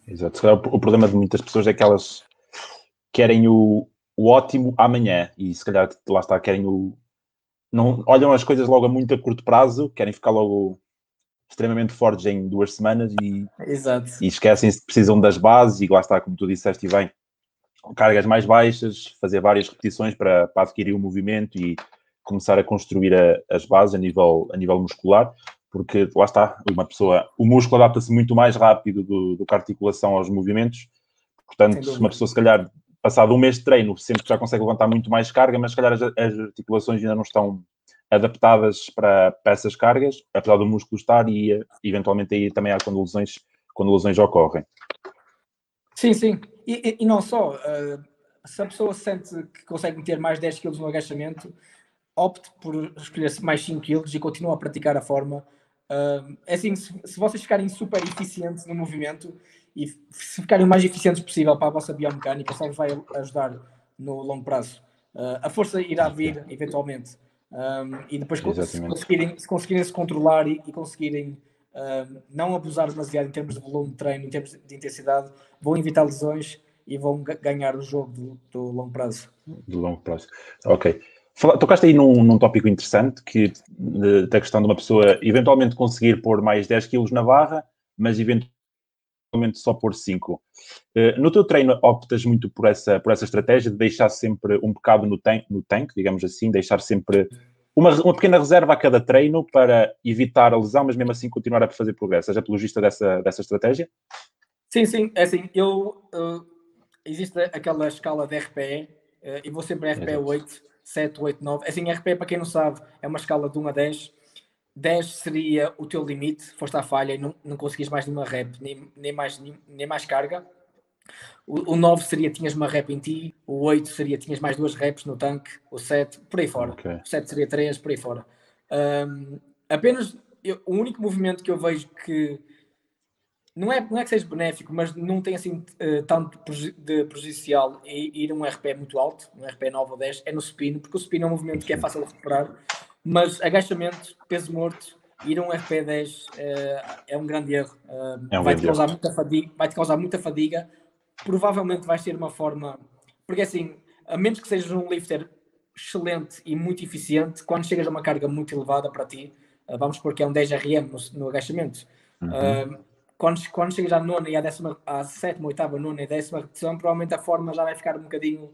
Exato. O problema de muitas pessoas é que elas querem o, o ótimo amanhã e se calhar lá está, querem o. Não, olham as coisas logo a muito a curto prazo, querem ficar logo extremamente fortes em duas semanas e, Exato. e esquecem-se que precisam das bases e lá está, como tu disseste e bem, cargas mais baixas, fazer várias repetições para, para adquirir o movimento e começar a construir a, as bases a nível, a nível muscular, porque lá está, uma pessoa, o músculo adapta-se muito mais rápido do, do que a articulação aos movimentos, portanto, uma pessoa se calhar passado um mês de treino, sempre já consegue levantar muito mais carga, mas se calhar as, as articulações ainda não estão adaptadas para, para, essas cargas, apesar do músculo estar, e eventualmente aí também há quando lesões, quando lesões ocorrem. Sim, sim. E, e não só, uh, se a pessoa sente que consegue meter mais 10 kg no agachamento, opte por escolher mais 5 kg e continue a praticar a forma. Uh, é assim, se, se vocês ficarem super eficientes no movimento, e se ficarem o mais eficientes possível para a vossa biomecânica, só vai ajudar no longo prazo. Uh, a força irá vir eventualmente. Um, e depois, se conseguirem, se conseguirem se controlar e, e conseguirem uh, não abusar demasiado em termos de volume de treino, em termos de intensidade, vão evitar lesões e vão ganhar o jogo do, do longo prazo. Do longo prazo. Ok. Tocaste aí num, num tópico interessante que da questão de uma pessoa eventualmente conseguir pôr mais 10 quilos na barra, mas eventualmente só por 5. Eh, no teu treino optas muito por essa, por essa estratégia de deixar sempre um bocado no, tan no tanque, digamos assim, deixar sempre uma, uma pequena reserva a cada treino para evitar a lesão, mas mesmo assim continuar a fazer progresso. És apologista dessa, dessa estratégia? Sim, sim, é assim, eu uh, existe aquela escala de RPE, uh, e vou sempre RPE 8, 7, 8, 9. Assim, RPE, para quem não sabe, é uma escala de 1 a 10 10 seria o teu limite, foste à falha e não, não conseguis mais nenhuma rep, nem, nem, mais, nem, nem mais carga. O, o 9 seria tinhas uma rep em ti, o 8 seria tinhas mais duas reps no tanque, o 7 por aí fora. Okay. O 7 seria 3 por aí fora. Um, apenas eu, o único movimento que eu vejo que não é, não é que seja benéfico, mas não tem assim uh, tanto de prejudicial ir um RP muito alto, um RP 9 ou 10, é no supino, porque o supino é um movimento que é fácil de recuperar, mas agachamento, peso morto, ir um RP 10 uh, é um grande erro. Uh, é um vai, -te causar muita fadiga, vai te causar muita fadiga, provavelmente vais ter uma forma, porque assim, a menos que sejas um lifter excelente e muito eficiente, quando chegas a uma carga muito elevada para ti, vamos supor que é um 10 RM no, no agachamento. Uhum. quando, quando chegas à nona e à, décima, à sétima, oitava, nona e décima repetição, provavelmente a forma já vai ficar um bocadinho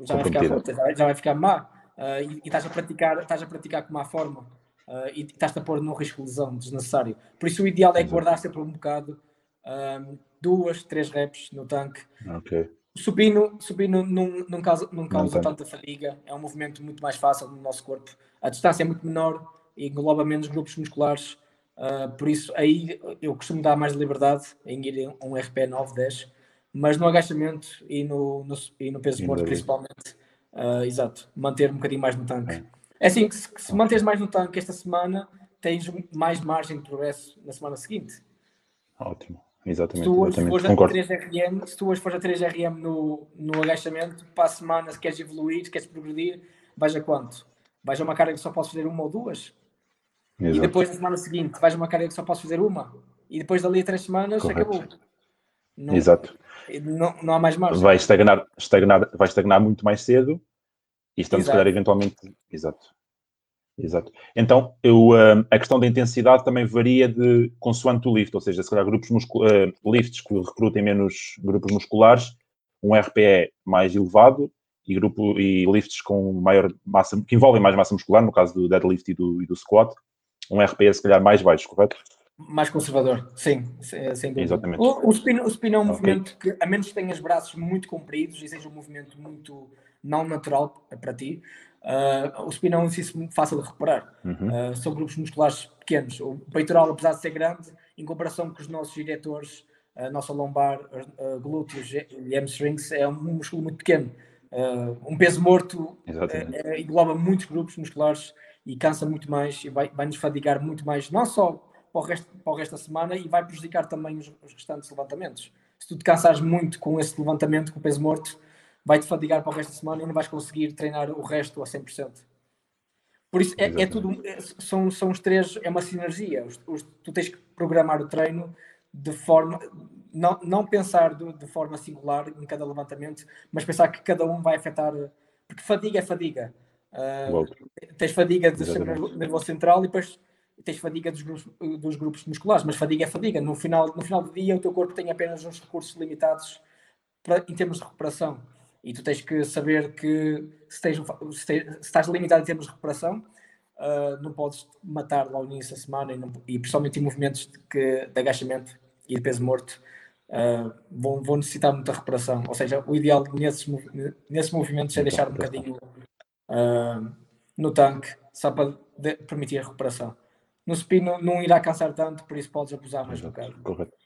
já vai ficar, já vai ficar má uh, e, e, estás a praticar estás a praticar com má forma uh, e estás a pôr num risco de lesão desnecessário. Por isso o ideal é guardar sempre um bocado um, duas, três reps no tanque. Okay. supino, supino não, não causa, não causa tanta fadiga é um movimento muito mais fácil no nosso corpo. A distância é muito menor e engloba menos grupos musculares Uh, por isso, aí eu costumo dar mais liberdade em ir a um RP 9, 10, mas no agachamento e no, no, e no peso morto, principalmente, uh, exato, manter um bocadinho mais no tanque. É, é assim que se, se manteres mais no tanque esta semana, tens mais margem de progresso na semana seguinte. Ótimo, exatamente. Se tu hoje fores a 3RM, se tu hoje fores a 3RM no, no agachamento, para a semana, se queres evoluir, se queres progredir, vais a quanto? Vais a uma carga que só posso fazer uma ou duas? Exato. E depois na semana seguinte vais uma carga que só posso fazer uma. E depois dali a três semanas Correto. acabou. Não, Exato. Não, não há mais margem. Vai estagnar, estagnar, vai estagnar muito mais cedo e estamos, se calhar, eventualmente. Exato. Exato. Então, eu, uh, a questão da intensidade também varia de consoante o lift, ou seja, se calhar grupos uh, lifts que recrutem menos grupos musculares, um RPE mais elevado e, grupo, e lifts com maior massa, que envolvem mais massa muscular, no caso do deadlift e do, e do squat, um RPS, se calhar, mais baixo, correto? Mais conservador, sim, sem dúvida. Exatamente. O, o, spin, o spin é um okay. movimento que, a menos que tenhas braços muito compridos e seja um movimento muito não natural para ti, uh, o spin é um exercício fácil de recuperar. Uhum. Uh, são grupos musculares pequenos. O peitoral, apesar de ser grande, em comparação com os nossos diretores, a nossa lombar, uh, glúteos e hamstrings, é um músculo muito pequeno. Uh, um peso morto engloba muitos grupos musculares e cansa muito mais e vai, vai nos fadigar muito mais, não só para o, resto, para o resto da semana e vai prejudicar também os, os restantes levantamentos. Se tu te cansares muito com esse levantamento, com o peso morto, vai-te fadigar para o resto da semana e não vais conseguir treinar o resto a 100%. Por isso, é, é tudo, é, são, são os três, é uma sinergia. Os, os, tu tens que programar o treino de forma, não, não pensar de, de forma singular em cada levantamento, mas pensar que cada um vai afetar, porque fadiga é fadiga. Uh, tens fadiga do nervoso central e depois tens fadiga dos grupos, dos grupos musculares, mas fadiga é fadiga. No final, no final do dia, o teu corpo tem apenas uns recursos limitados para, em termos de recuperação. E tu tens que saber que se, tens, se, tens, se estás limitado em termos de recuperação, uh, não podes matar logo no início da semana e, não, e principalmente em movimentos de, que, de agachamento e de peso morto. Uh, vão, vão necessitar muita recuperação. Ou seja, o ideal nesses, nesses movimentos é deixar um bocadinho uh, no tanque, só para de, permitir a recuperação. No supino não irá cansar tanto, por isso podes abusar mais um bocado. Correto.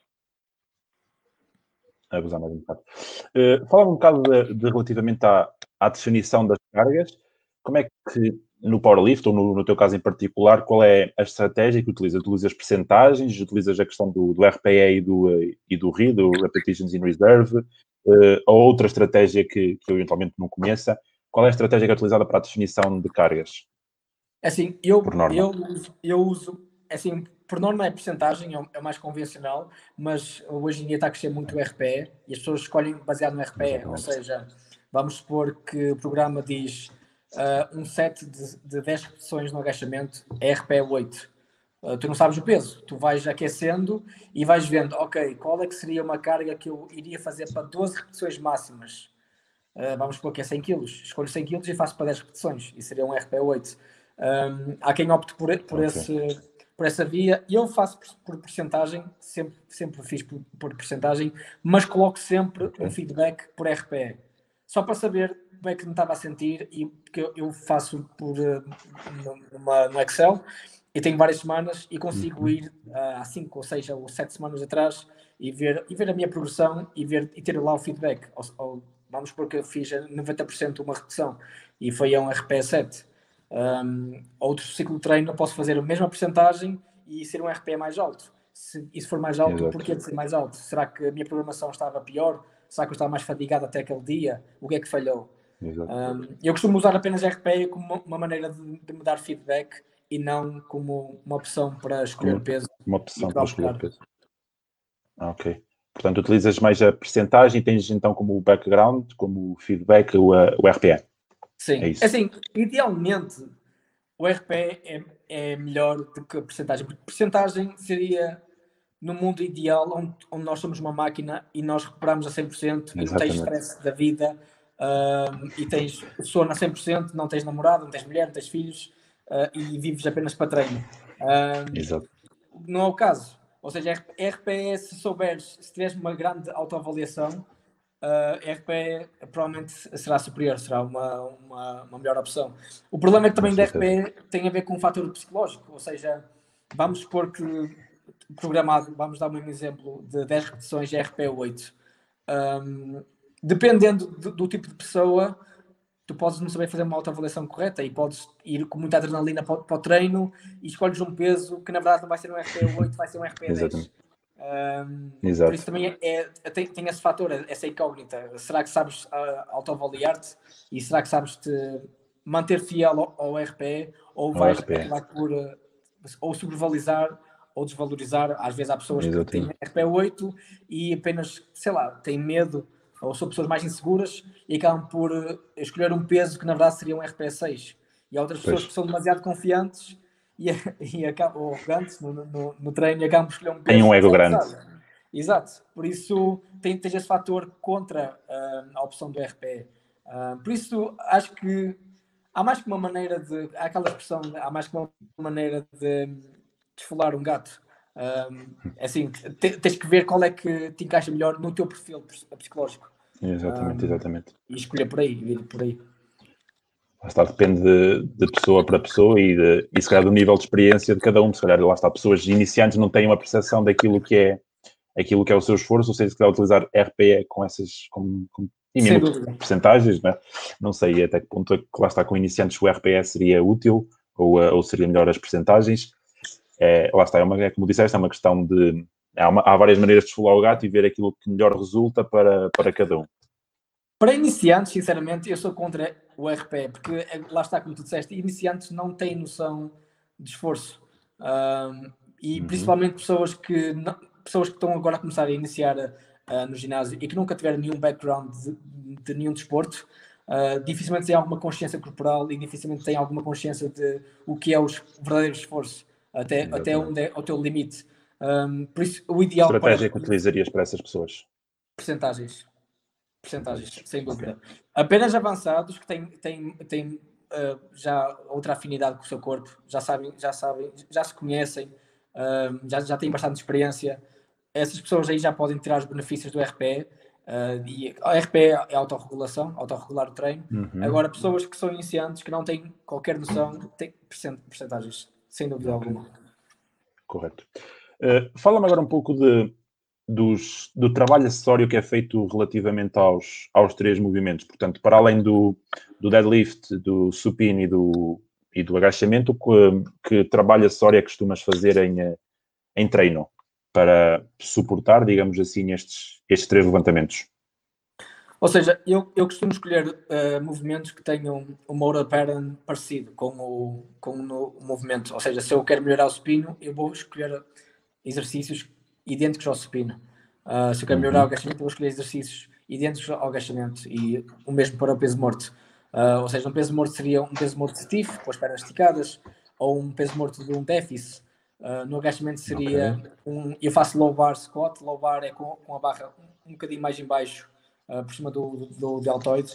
Abusar mais um bocado. Uh, Falar um bocado de, de relativamente à, à, definição das cargas, como é que no powerlift, ou no, no, teu caso em particular, qual é a estratégia que utilizas? Utilizas percentagens, utilizas a questão do, do RPE e do, e do RI, do Repetitions in Reserve, uh, ou outra estratégia que, que eu eventualmente não conheça, qual é a estratégia que é utilizada para a definição de cargas? É assim, eu, eu, eu uso, assim, por norma é porcentagem, é, o mais convencional, mas hoje em dia está a crescer muito o RPE e as pessoas escolhem baseado no RPE, Exatamente. ou seja, vamos supor que o programa diz uh, um set de, de 10 repetições no agachamento é RPE 8. Uh, tu não sabes o peso, tu vais aquecendo e vais vendo, ok, qual é que seria uma carga que eu iria fazer para 12 repetições máximas? Uh, vamos supor que é 100 kg, escolho 100 kg e faço para 10 repetições, e seria um RP8. Um, há quem opte por, por, okay. esse, por essa via, eu faço por, por porcentagem, sempre, sempre fiz por, por porcentagem, mas coloco sempre okay. um feedback por RPE, só para saber como é que me estava a sentir, e porque eu faço por, uh, numa, no Excel, e tenho várias semanas, e consigo uhum. ir uh, há 5 ou 6 ou 7 semanas atrás, e ver, e ver a minha progressão, e, ver, e ter lá o feedback, ou, ou vamos supor que eu fiz 90% uma repetição e foi a um RP7. Um, outro ciclo de treino eu posso fazer a mesma porcentagem e ser um RP mais alto. Se isso for mais alto, Exato. porquê de ser mais alto? Será que a minha programação estava pior? Será que eu estava mais fatigado até aquele dia? O que é que falhou? Um, eu costumo usar apenas RPE como uma maneira de, de, me dar feedback e não como uma opção para escolher peso. Uma opção para escolher peso. Ah, ok. Portanto, utilizas mais a percentagem e tens então como background, como feedback, o, o RPE. Sim. É isso. Assim, idealmente, o RPE é, é melhor do que a percentagem, porque percentagem seria no mundo ideal onde, onde, nós somos uma máquina e nós recuperamos a 100% Exatamente. e não tens stress da vida uh, e tens sono a 100%, não tens namorado, não tens mulher, não tens filhos uh, e vives apenas para treino. Uh, Exato. Não é o caso. Ou seja, RPE, se souberes, se tiveres uma grande autoavaliação, uh, RPE provavelmente será superior, será uma, uma, uma, melhor opção. O problema é que também da RPE tem a ver com um fator psicológico, ou seja, vamos supor que programado, vamos dar um exemplo de 10 repetições de RPE 8. Um, dependendo do, do, tipo de pessoa, tu podes não saber fazer uma autoavaliação correta e podes ir com muita adrenalina para, para o treino e escolhes um peso que na verdade não vai ser um RPE 8, vai ser um RPE 10. Um, por isso também é, é, tem, tem, esse fator, essa incógnita. Será que sabes uh, autoavaliar-te e será que sabes te manter fiel ao, ao RPE ou vais acabar por uh, ou sobrevalorizar ou desvalorizar? Às vezes há pessoas Exatamente. que têm RPE 8 e apenas, sei lá, têm medo ou são pessoas mais inseguras e acabam por uh, escolher um peso que na verdade seria um RPE 6. E há outras pois. pessoas que são demasiado confiantes e, e acabam, ou arrogantes no, no, no, treino e acabam por escolher um. Tem um ego grande. Exato. Por isso tem, tem esse fator contra uh, a opção do RPE. Uh, por isso acho que há mais que uma maneira de. Há aquela expressão, há mais que uma maneira de desfolar um gato. Um, é assim, tens que ver qual é que te encaixa melhor no teu perfil psicológico. Exatamente, um, exatamente. E escolher por aí, vir por aí. Lá está, depende de, de, pessoa para pessoa e, de, e se calhar do nível de experiência de cada um. Se calhar lá está, pessoas iniciantes não têm uma percepção daquilo que é aquilo que é o seu esforço, ou seja, se calhar utilizar RPE com essas com, com percentagens, não, é? não sei até que ponto é que lá está com iniciantes o RPE seria útil ou, ou seria melhor as percentagens é, lá está, é, uma, é como disseste, é uma questão de. Há, uma, há várias maneiras de esfolar o gato e ver aquilo que melhor resulta para, para cada um. Para iniciantes, sinceramente, eu sou contra o RP, porque é, lá está, como tu disseste, iniciantes não têm noção de esforço. E uhum. principalmente pessoas que, não, pessoas que estão agora a começar a iniciar uh, no ginásio e que nunca tiveram nenhum background de, de nenhum desporto, uh, dificilmente têm alguma consciência corporal e dificilmente têm alguma consciência de o que é o verdadeiro esforço até, até onde é o teu limite. Um, por isso, o ideal. Estratégia para... que utilizarias para essas pessoas? Percentagens. Percentagens, sem dúvida. Okay. Apenas avançados que têm, têm, têm uh, já outra afinidade com o seu corpo, já sabem, já sabem, já se conhecem, uh, já, já têm bastante experiência. Essas pessoas aí já podem tirar os benefícios do RPE. Uh, e a RPE é autorregulação, autorregular o treino. Uhum. Agora, pessoas que são iniciantes, que não têm qualquer noção, têm percentagens sem dúvida alguma. Correto. Uh, Fala-me agora um pouco de, dos, do trabalho acessório que é feito relativamente aos, aos três movimentos. Portanto, para além do, do deadlift, do supino e do, e do agachamento, que, que trabalho acessório é que costumas fazer em, em treino para suportar, digamos assim, estes, estes três levantamentos? Ou seja, eu, eu costumo escolher uh, movimentos que tenham um motor pattern parecido com o, com o movimento. Ou seja, se eu quero melhorar o supino, eu vou escolher exercícios idênticos ao supino. Uh, se eu quero melhorar o uhum. agachamento, vou escolher exercícios idênticos ao agachamento e o mesmo para o peso morto. Uh, ou seja, um peso morto seria um peso morto stiff, com as pernas esticadas, ou um peso morto de um déficit. Uh, no agachamento seria okay. um. Eu faço low bar squat, low bar é com, com a barra um, um bocadinho mais em baixo uh, por cima do, do deltoide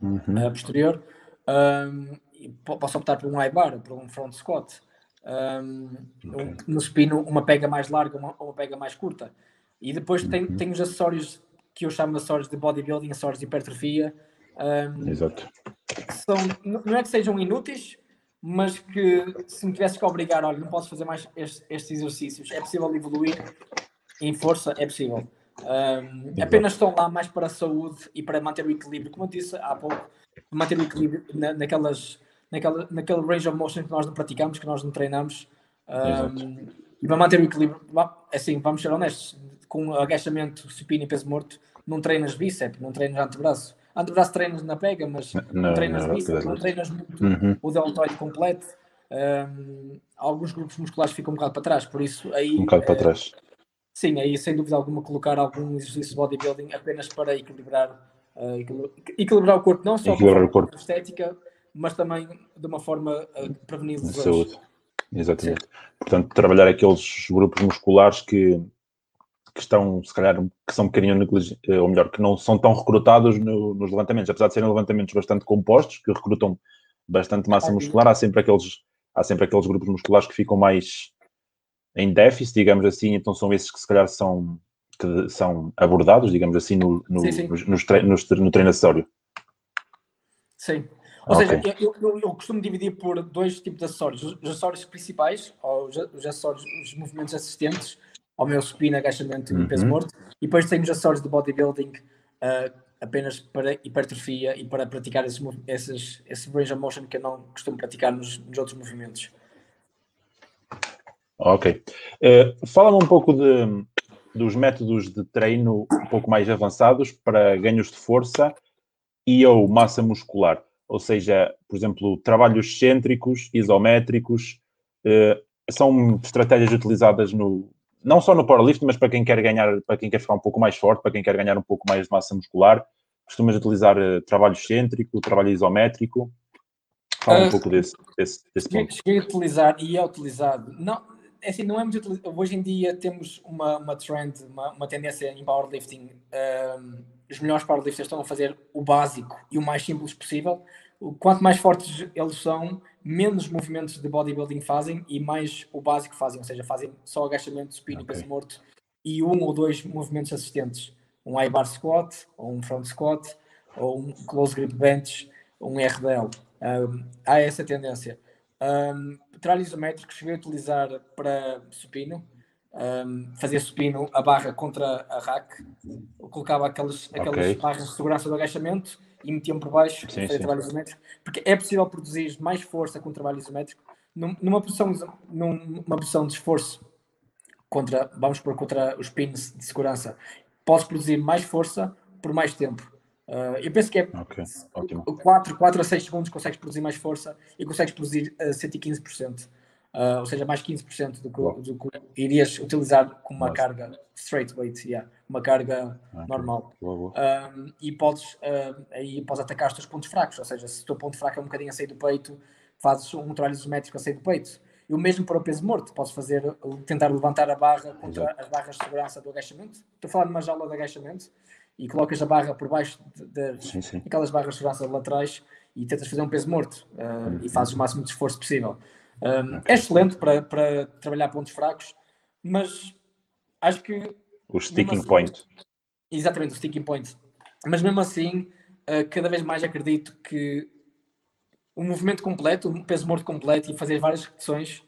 uhum. uh, posterior. Um, posso optar por um high bar, por um front squat. Um, no supino, uma pega mais larga uma, uma pega mais curta. E depois uhum. tem, tem os acessórios que eu chamo de acessórios de bodybuilding, acessórios de hipertrofia. Um, Exato. São, não é que sejam inúteis, mas que se me tivesse que obrigar, olha, não posso fazer mais estes, estes exercícios, é possível evoluir em força, é possível. Um, apenas estão lá mais para a saúde e para manter o equilíbrio, como eu disse há pouco, manter o equilíbrio na, naquelas, naquela, naquele range of motion que nós não praticamos, que nós não treinamos. Um, E para manter o equilíbrio, assim, vamos ser honestos, com agachamento, supino e peso morto, não treinas bíceps, não treinas antebraço. Antebraço treinas na pega, mas não, não treinas não, bíceps, não treinas muito uhum. o deltoide completo. Um, alguns grupos musculares ficam um bocado para trás, por isso aí. Um bocado para trás. Sim, aí sem dúvida alguma colocar algum exercício de bodybuilding apenas para equilibrar, uh, equilibrar o corpo, não só o corpo. estética, mas também de uma forma uh, prevenir lesões. Saúde. Exatamente. Sim. Portanto, trabalhar aqueles grupos musculares que, que estão, se calhar, que são um bocadinho negligentes, ou melhor, que não são tão recrutados no, nos levantamentos, apesar de serem levantamentos bastante compostos, que recrutam bastante massa muscular, há sempre aqueles, há sempre aqueles grupos musculares que ficam mais em déficit, digamos assim, então são esses que se calhar são, que são abordados, digamos assim, no, no, sim, sim. no, no treino acessório. Sim. Ou okay. seja, eu, eu, eu, costumo dividir por dois tipos de acessórios. Os acessórios principais, ou os, acessórios, os movimentos assistentes, ao meu supino, agachamento uhum. e peso morto. E depois tenho os acessórios de bodybuilding uh, apenas para hipertrofia e para praticar esses, esses, esse range of motion que eu não costumo praticar nos, nos outros movimentos. Ok. Uh, Fala-me um pouco de, dos métodos de treino um pouco mais avançados para ganhos de força e ou massa muscular. Ou seja, por exemplo, trabalhos excêntricos, isométricos, uh, são estratégias utilizadas no, não só no powerlifting, mas para quem quer ganhar, para quem quer ficar um pouco mais forte, para quem quer ganhar um pouco mais de massa muscular. Costumas utilizar uh, trabalho excêntrico, trabalho isométrico. Fala um uh, pouco desse, desse, desse cheguei, ponto. Cheguei a utilizar e é utilizado. Não, é assim, não é muito utilizado. Hoje em dia temos uma, uma trend, uma, uma tendência em powerlifting. Um, os melhores powerlifters estão a fazer o básico e o mais simples possível. Quanto mais fortes eles são, menos movimentos de bodybuilding fazem e mais o básico fazem, ou seja, fazem só agachamento, supino okay. e peso morto e um ou dois movimentos assistentes, um I-bar squat, ou um front squat, ou um close grip bench, um RDL. Um, há essa tendência. Um, tralho isométrico cheguei a utilizar para supino, um, fazia supino a barra contra a rack, colocava aquelas, aquelas okay. barras de segurança do agachamento e metiam por baixo sim, sim. trabalho isométrico, porque é possível produzir mais força com trabalho isométrico numa posição, numa posição de esforço contra, vamos por contra os pins de segurança, podes produzir mais força por mais tempo. Uh, eu penso que é okay. 4, 4 a 6 segundos consegues produzir mais força e consegues produzir uh, 115%. Uh, ou seja, mais 15% do que, do que irias utilizar com uma Nossa. carga straight weight, yeah, uma carga okay. normal. Um, e podes, uh, aí podes atacar os teus pontos fracos, ou seja, se o teu ponto fraco é um bocadinho a sair do peito, fazes um trabalho isométrico a sair do peito. E o mesmo para o peso morto, podes fazer, tentar levantar a barra contra Exato. as barras de segurança do agachamento. Estou a falar de uma jaula de agachamento e colocas a barra por baixo sim. aquelas barras de segurança laterais e tentas fazer um peso morto uh, uhum. e fazes o máximo de esforço possível. Um, é excelente para, para trabalhar pontos fracos, mas acho que. O sticking assim, point. Exatamente, o sticking point. Mas mesmo assim, uh, cada vez mais acredito que o movimento completo, o peso morto completo e fazer várias repetições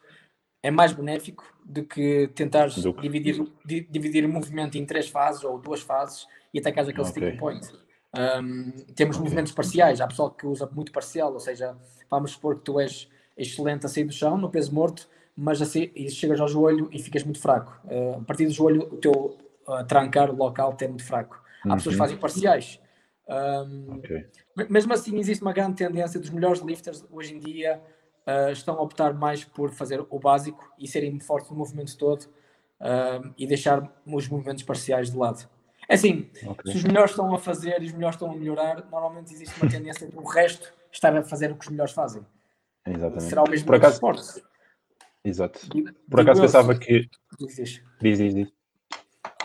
é mais benéfico do que tentar dividir, dividir o movimento em três fases ou duas fases e atacar aquele okay. sticking point. Um, temos okay. movimentos parciais, há pessoal que usa muito parcial, ou seja, vamos supor que tu és excelente a sair do chão, no peso morto, mas assim, chegas ao joelho e ficas muito fraco. Uh, a partir do joelho, o teu uh, trancar local é muito fraco. Há uhum. pessoas que fazem parciais. Um, okay. Mesmo assim, existe uma grande tendência dos melhores lifters hoje em dia uh, estão a optar mais por fazer o básico e serem fortes no movimento todo e deixar os movimentos parciais de lado. É assim, okay. se os melhores estão a fazer e os melhores estão a melhorar, normalmente existe uma tendência do resto estar a fazer o que os melhores fazem. Exatamente. Será o mesmo Por acaso, esporte. Exato. Por acaso pensava que. Diz, diz, diz.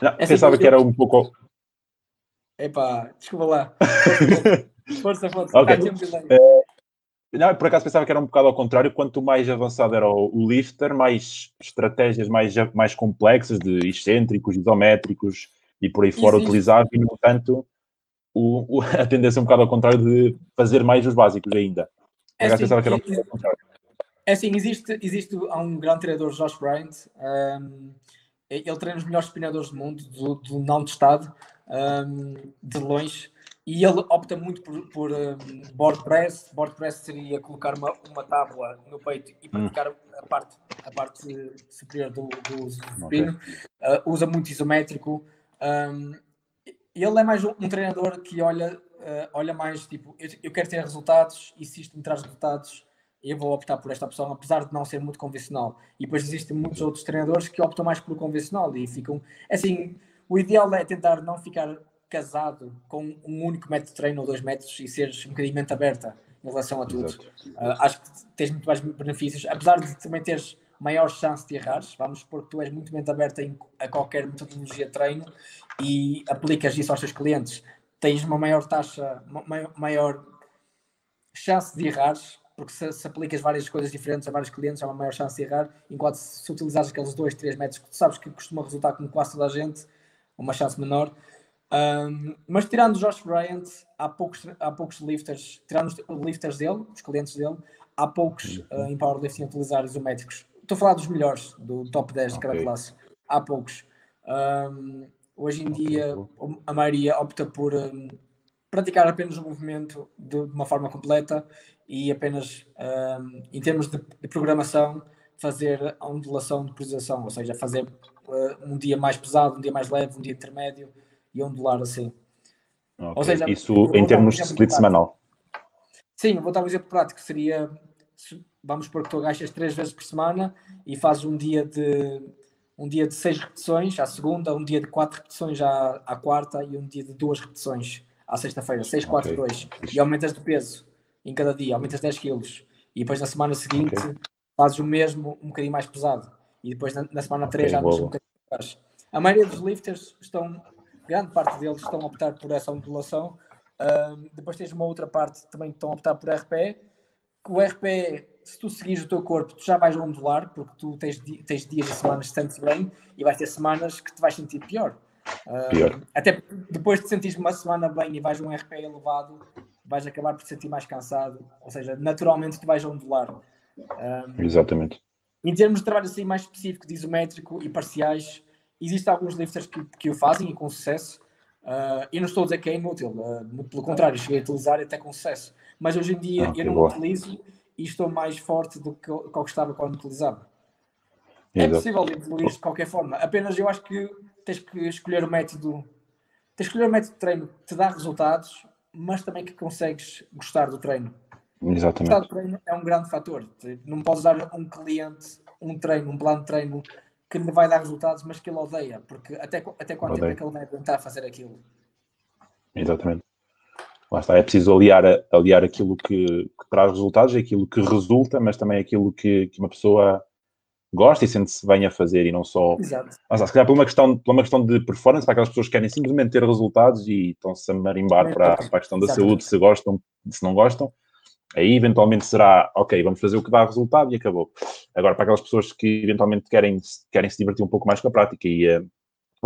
Não, pensava que era um pouco. Epá, desculpa lá. Força, força. Okay. É, não, por acaso pensava que era um bocado ao contrário. Quanto mais avançado era o, o lifter, mais estratégias mais, mais complexas de excêntricos, isométricos e por aí fora utilizava, e no entanto o, o, a tendência é um bocado ao contrário de fazer mais os básicos ainda. É assim. É assim, existe, existe há um grande treinador, Josh Bryant, um, ele treina os melhores espinadores do mundo, do, do não testado, um, de longe, e ele opta muito por, por um, board press. Board press seria colocar uma, uma tábua no peito e praticar hum. a, parte, a parte superior do, do. Okay. Uh, usa muito isométrico. Ele é mais um, um treinador que olha, uh, olha mais tipo, eu, eu, quero ter resultados e se isto me traz resultados, eu vou optar por esta opção, apesar de não ser muito convencional. E depois existem muitos outros treinadores que optam mais pelo convencional e ficam assim. O ideal é tentar não ficar casado com um único método de treino ou dois métodos e seres um bocadinho mente aberta em relação a tudo. Uh, acho que tens muito mais benefícios, apesar de também teres maior chance de errares, vamos supor que tu és muito mente aberta em, a qualquer metodologia de treino e aplicas isso aos teus clientes, tens uma maior taxa, maior, maior chance de errares, porque se, se, aplicas várias coisas diferentes a vários clientes, há uma maior chance de errar, enquanto se, se utilizares aqueles dois, três métodos que tu sabes que costuma resultar com quase toda a gente, uma chance menor. Um, mas tirando o Josh Bryant, há poucos, há poucos lifters, tirando os lifters dele, os clientes dele, há poucos uh, em powerlifting a utilizar isométricos. Estou a falar dos melhores, do top 10 de cada okay. classe. Há poucos. Um, hoje em dia, a maioria opta por um, praticar apenas o movimento de, uma forma completa e apenas, em termos de, de, programação, fazer a ondulação de posição, ou seja, fazer uh, um dia mais pesado, um dia mais leve, um dia intermédio e ondular assim. Okay. Ou seja, Isso em termos de split semanal. Sim, vou dar um exemplo prático. Seria, vamos supor que tu agachas três vezes por semana e fazes um dia de um dia de seis repetições à segunda, um dia de quatro repetições à, à quarta e um dia de duas repetições à sexta-feira, 6, 4, 2. E aumentas de peso em cada dia, aumentas 10 quilos. E depois na semana seguinte okay. fazes o mesmo um bocadinho mais pesado. E depois na, na semana 3 okay, já andas um bocadinho mais A maioria dos lifters estão grande parte deles estão a optar por essa ondulação. Um, depois tens uma outra parte também que estão a optar por RPE. Que o RPE, se tu seguires o teu corpo, tu já vais ondular, porque tu tens, tens dias e semanas que sentes bem e vais ter semanas que te vais sentir pior. Um, até depois de sentir uma semana bem e vais a um RPE elevado, vais acabar por te sentir mais cansado. Ou seja, naturalmente tu vais ondular. Um, Exatamente. Em termos de trabalho assim mais específico de isométrico e parciais, Existem alguns lifters que, que o fazem e com sucesso. Uh, e não estou a dizer que é inútil, uh, pelo contrário, cheguei a utilizar até com sucesso. Mas hoje em dia ah, eu não boa. utilizo e estou mais forte do que que estava quando utilizava. É possível evoluir de qualquer forma. Apenas eu acho que tens que escolher o método. Tens que escolher o método de treino que te dá resultados, mas também que consegues gostar do treino. Exatamente. Gostar do treino é um grande fator. Não podes dar a um cliente um treino, um plano de treino que lhe vai dar resultados, mas que ele odeia, porque até, até quanto tempo é que ele vai aguentar fazer aquilo? Exatamente. Lá está, é preciso aliar, aliar aquilo que, que traz resultados, aquilo que resulta, mas também aquilo que, que uma pessoa gosta e sente-se bem a fazer e não só. Exato. Mas, se calhar por uma, questão, por uma questão de performance, para aquelas pessoas que querem simplesmente ter resultados e estão-se a marimbar para, para a questão da saúde, se gostam, se não gostam. Aí eventualmente será, ok, vamos fazer o que dá resultado e acabou. Agora, para aquelas pessoas que eventualmente querem, querem se divertir um pouco mais com a prática e, eh,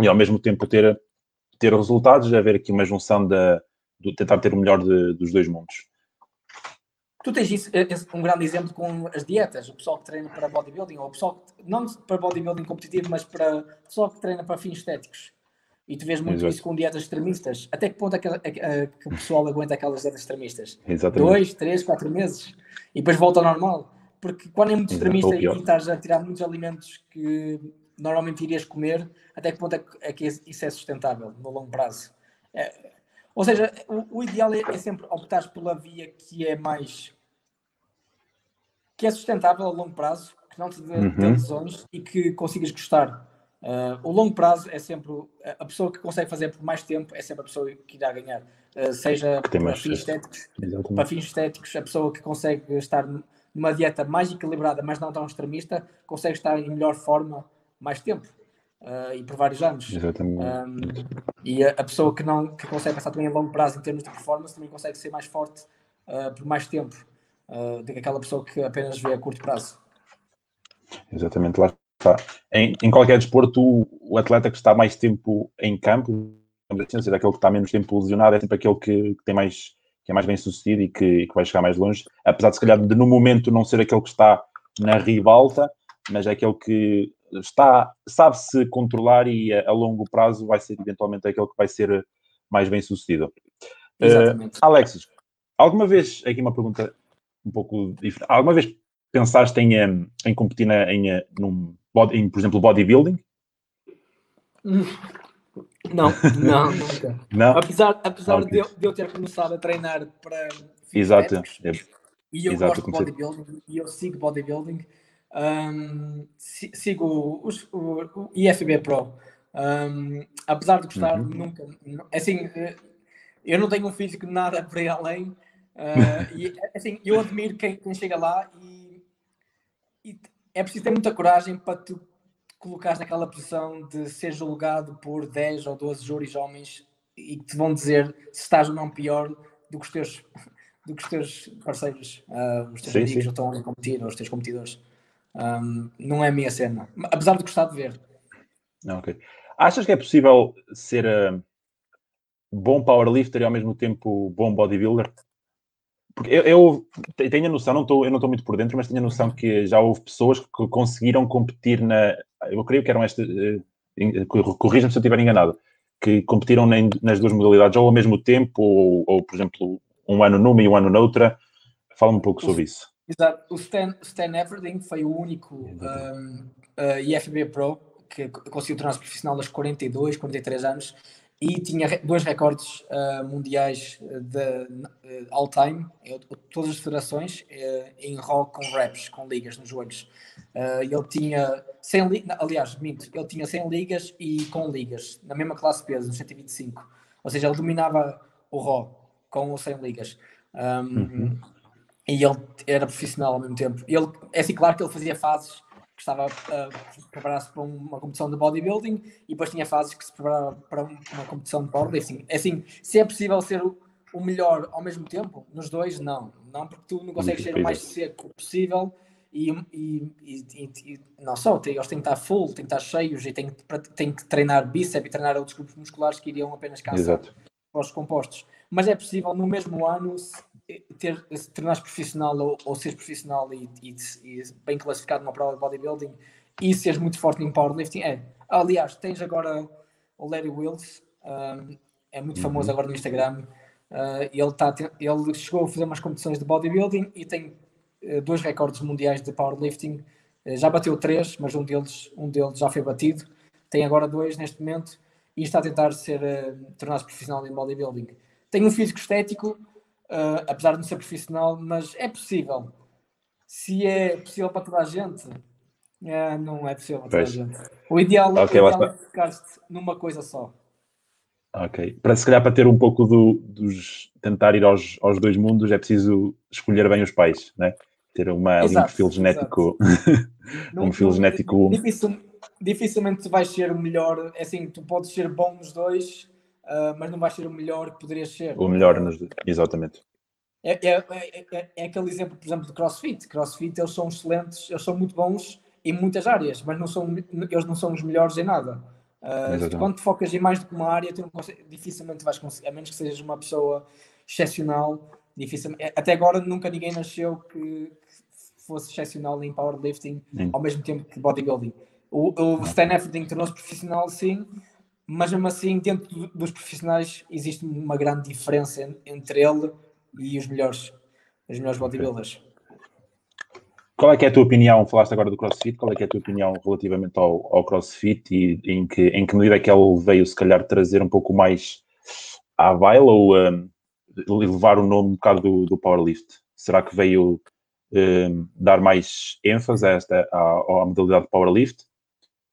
e ao mesmo tempo ter, ter resultados, é haver aqui uma junção de, tentar ter o melhor de, dos dois mundos. Tu tens isso, um grande exemplo com as dietas, o pessoal que treina para bodybuilding, ou o pessoal que, não para bodybuilding competitivo, mas para o pessoal que treina para fins estéticos. E tu vês muito Exato. isso com dietas extremistas. Até que ponto é que, é, é, que o pessoal aguenta aquelas dietas extremistas? Exatamente. Dois, três, quatro meses. E depois volta ao normal. Porque quando é muito extremista e estás a tirar muitos alimentos que normalmente irias comer, até que ponto é que, é que isso é sustentável no longo prazo? Ou seja, o, o ideal é, é, sempre optar pela via que é mais que é sustentável a longo prazo, que não te dê, uhum. lesões e que consigas gostar. Uh, o longo prazo é sempre a pessoa que consegue fazer por mais tempo é sempre a pessoa que irá ganhar, uh, seja para fins, estéticos, para fins estéticos, a pessoa que consegue estar numa dieta mais equilibrada, mas não tão extremista, consegue estar em melhor forma mais tempo uh, e por vários anos. Exatamente. Um, e a, a, pessoa que não que consegue passar também a longo prazo em termos de performance também consegue ser mais forte por mais tempo do que aquela pessoa que apenas vê a curto prazo. Exatamente, lá Tá. Em, em, qualquer desporto, o, o, atleta que está mais tempo em campo, assim, seja, aquele que está menos tempo lesionado, é sempre aquele que, que tem mais, que é mais bem sucedido e que, que, vai chegar mais longe. Apesar de, se calhar, de no momento não ser aquele que está na ribalta, mas é aquele que está, sabe se controlar e a, a longo prazo vai ser eventualmente aquele que vai ser mais bem sucedido. Exatamente. Uh, Alexis, alguma vez, aqui uma pergunta um pouco diferente, alguma vez pensaste em, em competir na, em, num, em, por exemplo, bodybuilding? Não, não, nunca. Não? Apesar, apesar okay. de, eu, de, eu, ter começado a treinar para Exato. É, e eu Exato, gosto de bodybuilding e eu sigo bodybuilding, um, sigo os, o, o IFB Pro. Um, apesar de gostar, uhum. nunca. Assim, eh, eu não tenho um físico nada para ir além. Uh, e assim, eu admiro quem, quem chega lá e, e, é preciso ter muita coragem para tu colocares naquela posição de ser julgado por 10 ou 12 júris homens e que te vão dizer se estás ou não pior do que os teus, do que os teus parceiros, uh, os teus sim, amigos sim. estão a competir, ou os teus competidores. Um, não é a minha cena, apesar de gostar de ver. Ok. Achas que é possível ser uh, bom powerlifter e ao mesmo tempo bom bodybuilder? Porque eu, eu tenho a noção, não tô, eu não estou muito por dentro, mas tenho a noção que já houve pessoas que conseguiram competir na. Eu creio que eram estas. Uh, Corrija-me se eu estiver enganado. Que competiram nas duas modalidades ou ao mesmo tempo, ou, ou por exemplo, um ano numa e um ano noutra. Fala um pouco sobre isso. Exato. O Stan, Stan Everding foi o único um, uh, IFB Pro que conseguiu tornar-se profissional aos 42, 43 anos e tinha dois recordes uh, mundiais de uh, all-time, todas as federações, uh, em rock com reps, com ligas nos joelhos. ele tinha 100 ligas, aliás, minto, ele tinha 100 ligas e com ligas, na mesma classe de peso, nos 125. Ou seja, ele dominava o Raw com os 100 ligas. Um, uhum. E ele era profissional ao mesmo tempo. Ele, é assim, claro que ele fazia fases que estava a preparar-se para uma competição de bodybuilding e depois tinha fases que se preparava para uma competição de powerlifting. É assim, se é possível ser o melhor ao mesmo tempo, nos dois, não. Não, porque tu não consegues ser o mais seco possível e, e, e, e não só, eles têm que estar full, têm que estar cheios e têm, têm que treinar bíceps e treinar outros grupos musculares que iriam apenas cansar os compostos. Mas é possível no mesmo ano ter, se tornares profissional ou, ou seres profissional e, e, e, bem classificado numa prova de bodybuilding e seres muito forte em powerlifting, é. Aliás, tens agora o Larry Wills, um, é muito famoso uhum. agora no Instagram. Uh, ele, tá, ele chegou a fazer umas competições de bodybuilding e tem uh, dois recordes mundiais de powerlifting. Uh, já bateu três, mas um deles, um deles já foi batido. Tem agora dois neste momento e está a tentar ser tornar-se profissional em bodybuilding. Tem um físico estético, uh, apesar de não ser profissional, mas é possível. Se é possível para toda a gente, é, não é possível para toda a gente. O ideal, okay, o ideal é ficar-te numa coisa só. Ok. Para se calhar para ter um pouco do, dos tentar ir aos, aos dois mundos é preciso escolher bem os pais, né? Ter uma, exato, um perfil genético. um perfil genético. Difícil, dificilmente vais ser o melhor. É assim, tu podes ser bom nos dois, uh, mas não vais ser o melhor que poderias ser. O melhor, nos... exatamente. É, é, é, é, aquele exemplo, por exemplo, de CrossFit. CrossFit, eles são excelentes, eles são muito bons em muitas áreas, mas não são, eles não são os melhores em nada. Uh, quando te focas em mais do que uma área, consegue, dificilmente vais conseguir, a menos que sejas uma pessoa excepcional. Dificilmente, até agora nunca ninguém nasceu que fosse excepcional em powerlifting sim. ao mesmo tempo que bodybuilding. O, o Stan Efferding tornou-se profissional, sim, mas mesmo assim, dentro dos profissionais, existe uma grande diferença entre ele e os melhores, os melhores bodybuilders. Qual é que é a tua opinião? Falaste agora do CrossFit, qual é que é a tua opinião relativamente ao, ao CrossFit e em que, em que medida é que ele veio, se calhar, trazer um pouco mais à baila ou um, levar o nome um bocado do, do powerlift? Será que veio um, dar mais ênfase a esta, à, à modalidade powerlift?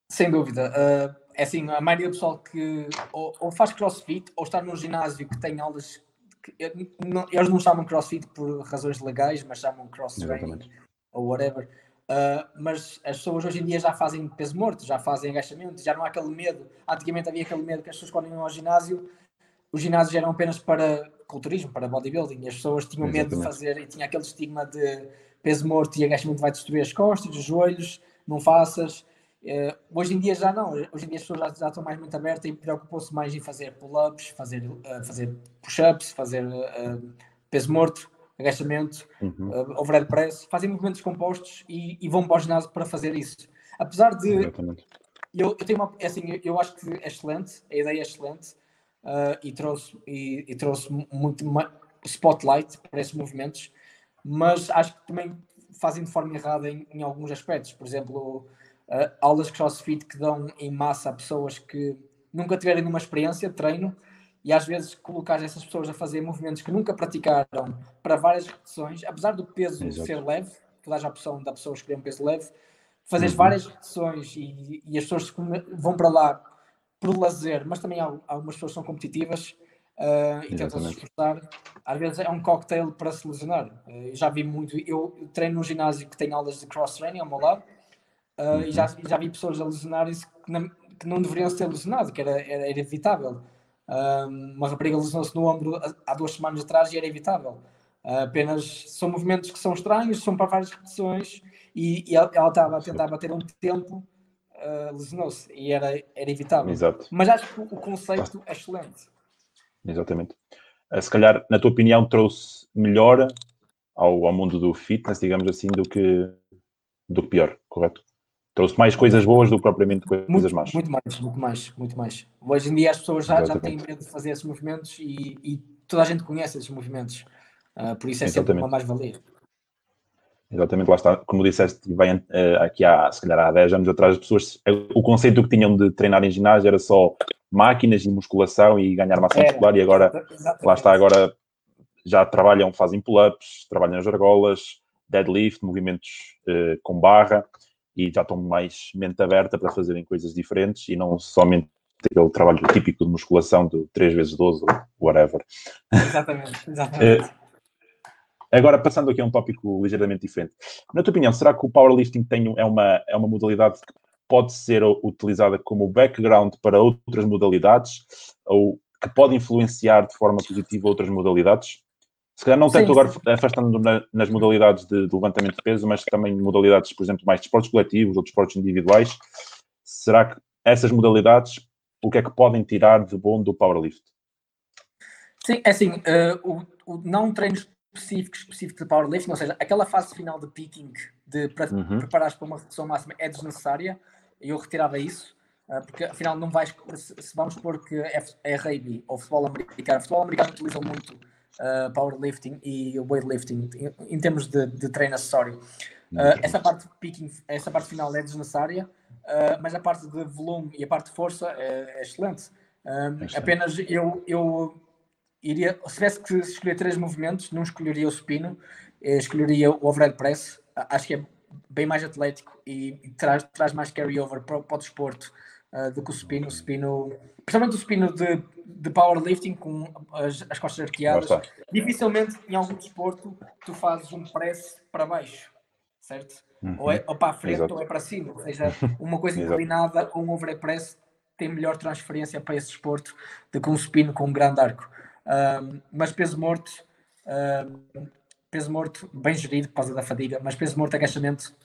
Sem dúvida. Uh, é assim, a maioria do pessoal que ou, ou, faz crossfit ou está num ginásio que tem aulas. Que, não, eles não chamam crossfit por razões legais, mas chamam cross training ou whatever. Uh, mas as pessoas hoje em dia já fazem peso morto, já fazem agachamento, já não há aquele medo. Antigamente havia aquele medo que as pessoas quando iam ao ginásio, os ginásios eram apenas para culturismo, para bodybuilding, e as pessoas tinham Exatamente. medo de fazer e tinha aquele estigma de peso morto e agachamento vai destruir as costas, os joelhos, não faças. Uh, hoje em dia já não, hoje em dia as pessoas já, já estão mais muito abertas e preocupam-se mais em fazer pull-ups, fazer, uh, fazer push-ups, fazer uh, peso morto, agachamento, uhum. uh, overhead press, fazem movimentos compostos e, e, vão para o ginásio para fazer isso. Apesar de. Eu, eu tenho uma. É assim, eu, acho que é excelente, a ideia é excelente, e trouxe, e, e trouxe muito spotlight para esses movimentos, mas acho que também fazem de forma errada em, em alguns aspectos. Por exemplo, uh, aulas de crossfit que dão em massa a pessoas que nunca tiveram nenhuma experiência de treino e às vezes colocar essas pessoas a fazer movimentos que nunca praticaram para várias repetições, apesar do peso Exato. ser leve, que dá a opção da pessoa escolher um peso leve, fazer uhum. várias repetições e, e, as pessoas vão para lá por lazer, mas também algumas pessoas são competitivas uh, e tentam se esforçar. Às vezes é um cocktail para se lesionar. Uh, já vi muito, eu treino num ginásio que tem aulas de cross-training ao meu lado uh, uhum. e já, já vi pessoas a lesionarem-se que, não, que não deveriam ser lesionadas, que era, era, era evitável. uma rapariga lesionou-se no ombro há duas semanas atrás e era evitável. apenas são movimentos que são estranhos, são para várias repetições e, e ela, ela estava a tentar bater um tempo uh, lesionou-se e era, era evitável. Exato. Mas acho que o conceito é excelente. Exatamente. Uh, se calhar, na tua opinião, trouxe melhor ao, ao mundo do fitness, digamos assim, do que, do que pior, correto? Trouxe mais coisas boas do que propriamente coisas muito, más. Muito mais, muito mais, muito mais. Hoje em dia as pessoas já, já têm medo de fazer esses movimentos e, e toda a gente conhece esses movimentos. Uh, por isso é Exatamente. sempre uma mais-valia. Exatamente, lá está, como disseste, vem uh, aqui há, se calhar há 10 anos atrás, as pessoas, o conceito que tinham de treinar em ginásio era só máquinas e musculação e ganhar massa muscular, e agora, Exatamente. lá está, agora já trabalham, fazem pull-ups, trabalham nas argolas, deadlift, movimentos uh, com barra, e já estão mais mente aberta para fazerem coisas diferentes e não somente aquele trabalho típico de musculação de 3 vezes 12 ou whatever. Exatamente, exatamente. uh, Agora, passando aqui a um tópico ligeiramente diferente. Na tua opinião, será que o powerlifting tem, é, uma, é uma modalidade que pode ser utilizada como background para outras modalidades ou que pode influenciar de forma positiva outras modalidades? Se calhar não tanto agora afastando na, nas modalidades de, de, levantamento de peso, mas também modalidades, por exemplo, mais de esportes coletivos ou de esportes individuais. Será que essas modalidades, o que é que podem tirar de bom do powerlift? Sim, é assim, uh, o, o não treinos específico, específico de powerlifting, ou seja, aquela fase final de peaking, de para uhum. para uma redução máxima, é desnecessária. E eu retirava isso, uh, porque afinal não vais, se, vamos supor que é, é rugby ou futebol americano, futebol americano utiliza muito uh, powerlifting e weightlifting em, em termos de, de treino acessório. Uh, essa parte de peaking, essa parte final é desnecessária, mas a parte de volume e a parte de força é, é excelente. excelente. Apenas eu, eu iria, se tivesse que escolher três movimentos, não escolheria o supino, eh, escolheria o overhead press. Acho que é bem mais atlético e, e traz, traz mais carryover para, para o desporto uh, do que o supino. O supino, principalmente o supino de, de powerlifting com as, as costas arqueadas. Dificilmente em algum desporto tu fazes um press para baixo, certo? Uhum. Ou, é, ou para a frente Exato. ou é para cima. Ou seja, uma coisa inclinada ou um overhead press tem melhor transferência para esse desporto do que um supino com um grande arco mas peso morto, peso morto bem gerido por causa da fadiga, mas peso morto, agachamento,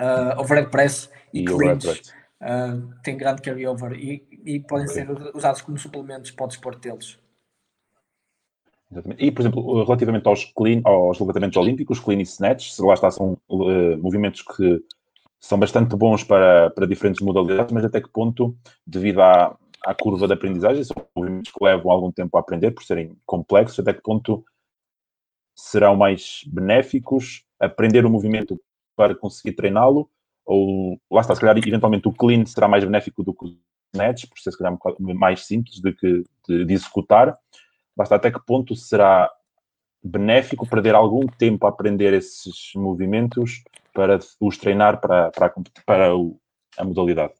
uh, overhead press e, e cleans uh, tem grande carryover e, e podem ser usados como suplementos para o desporto deles. Exatamente. E, por exemplo, relativamente aos, clean, aos levantamentos olímpicos, clean e snatch, lá está, são uh, movimentos que são bastante bons para, para diferentes modalidades, mas até que ponto, devido à, à curva de aprendizagem, são movimentos que levam algum tempo a aprender por serem complexos, até que ponto serão mais benéficos aprender o movimento para conseguir treiná-lo, ou lá está, se calhar eventualmente o clean será mais benéfico do que o snatch, por ser se calhar mais simples de, que, de, de executar, basta até que ponto será benéfico perder algum tempo a aprender esses movimentos para os treinar para, para, para o, a modalidade.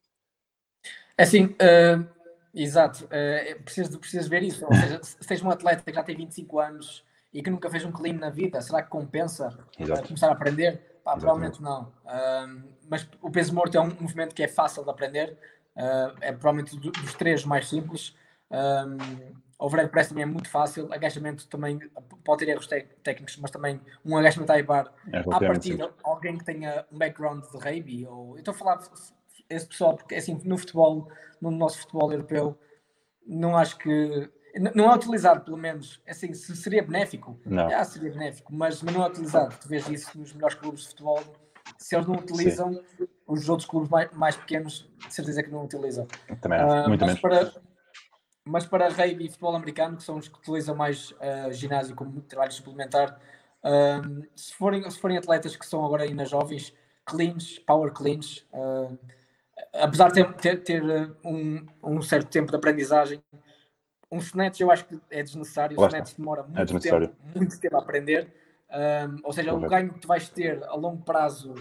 É assim, uh, Exato, uh, preciso, preciso ver isso. Ou seja, se tens um atleta que já tem 25 anos e que nunca fez um clean na vida, será que compensa uh, começar a aprender? Pá, provavelmente não. Uh, mas o peso morto é um movimento que é fácil de aprender, uh, é provavelmente dos três mais simples. Um, overhead press também é muito fácil, agachamento também pode ter erros técnicos, mas também um agachamento a bar é, à partida, alguém que tenha um background de rugby, ou eu estou a falar esse pessoal, porque assim, no futebol, no nosso futebol europeu, não acho que. Não é utilizado, pelo menos. Assim, se seria benéfico, não. Já seria benéfico, mas, mas não é utilizado. Tu vês isso nos melhores clubes de futebol. Se eles não utilizam, Sim. os outros clubes mais, mais pequenos, de certeza que não utilizam. Também, uh, muito mas menos. Para, mas para rugby e futebol americano, que são os que utilizam mais uh, ginásio como trabalho suplementar, uh, se, forem, se forem atletas que são agora ainda jovens, cleans, power cleans, uh, apesar de ter, ter, ter um, um, certo tempo de aprendizagem, um snatch eu acho que é desnecessário. O snatch demora é muito, é tempo, muito tempo a aprender. ou seja, Correto. o ganho que tu vais ter a longo prazo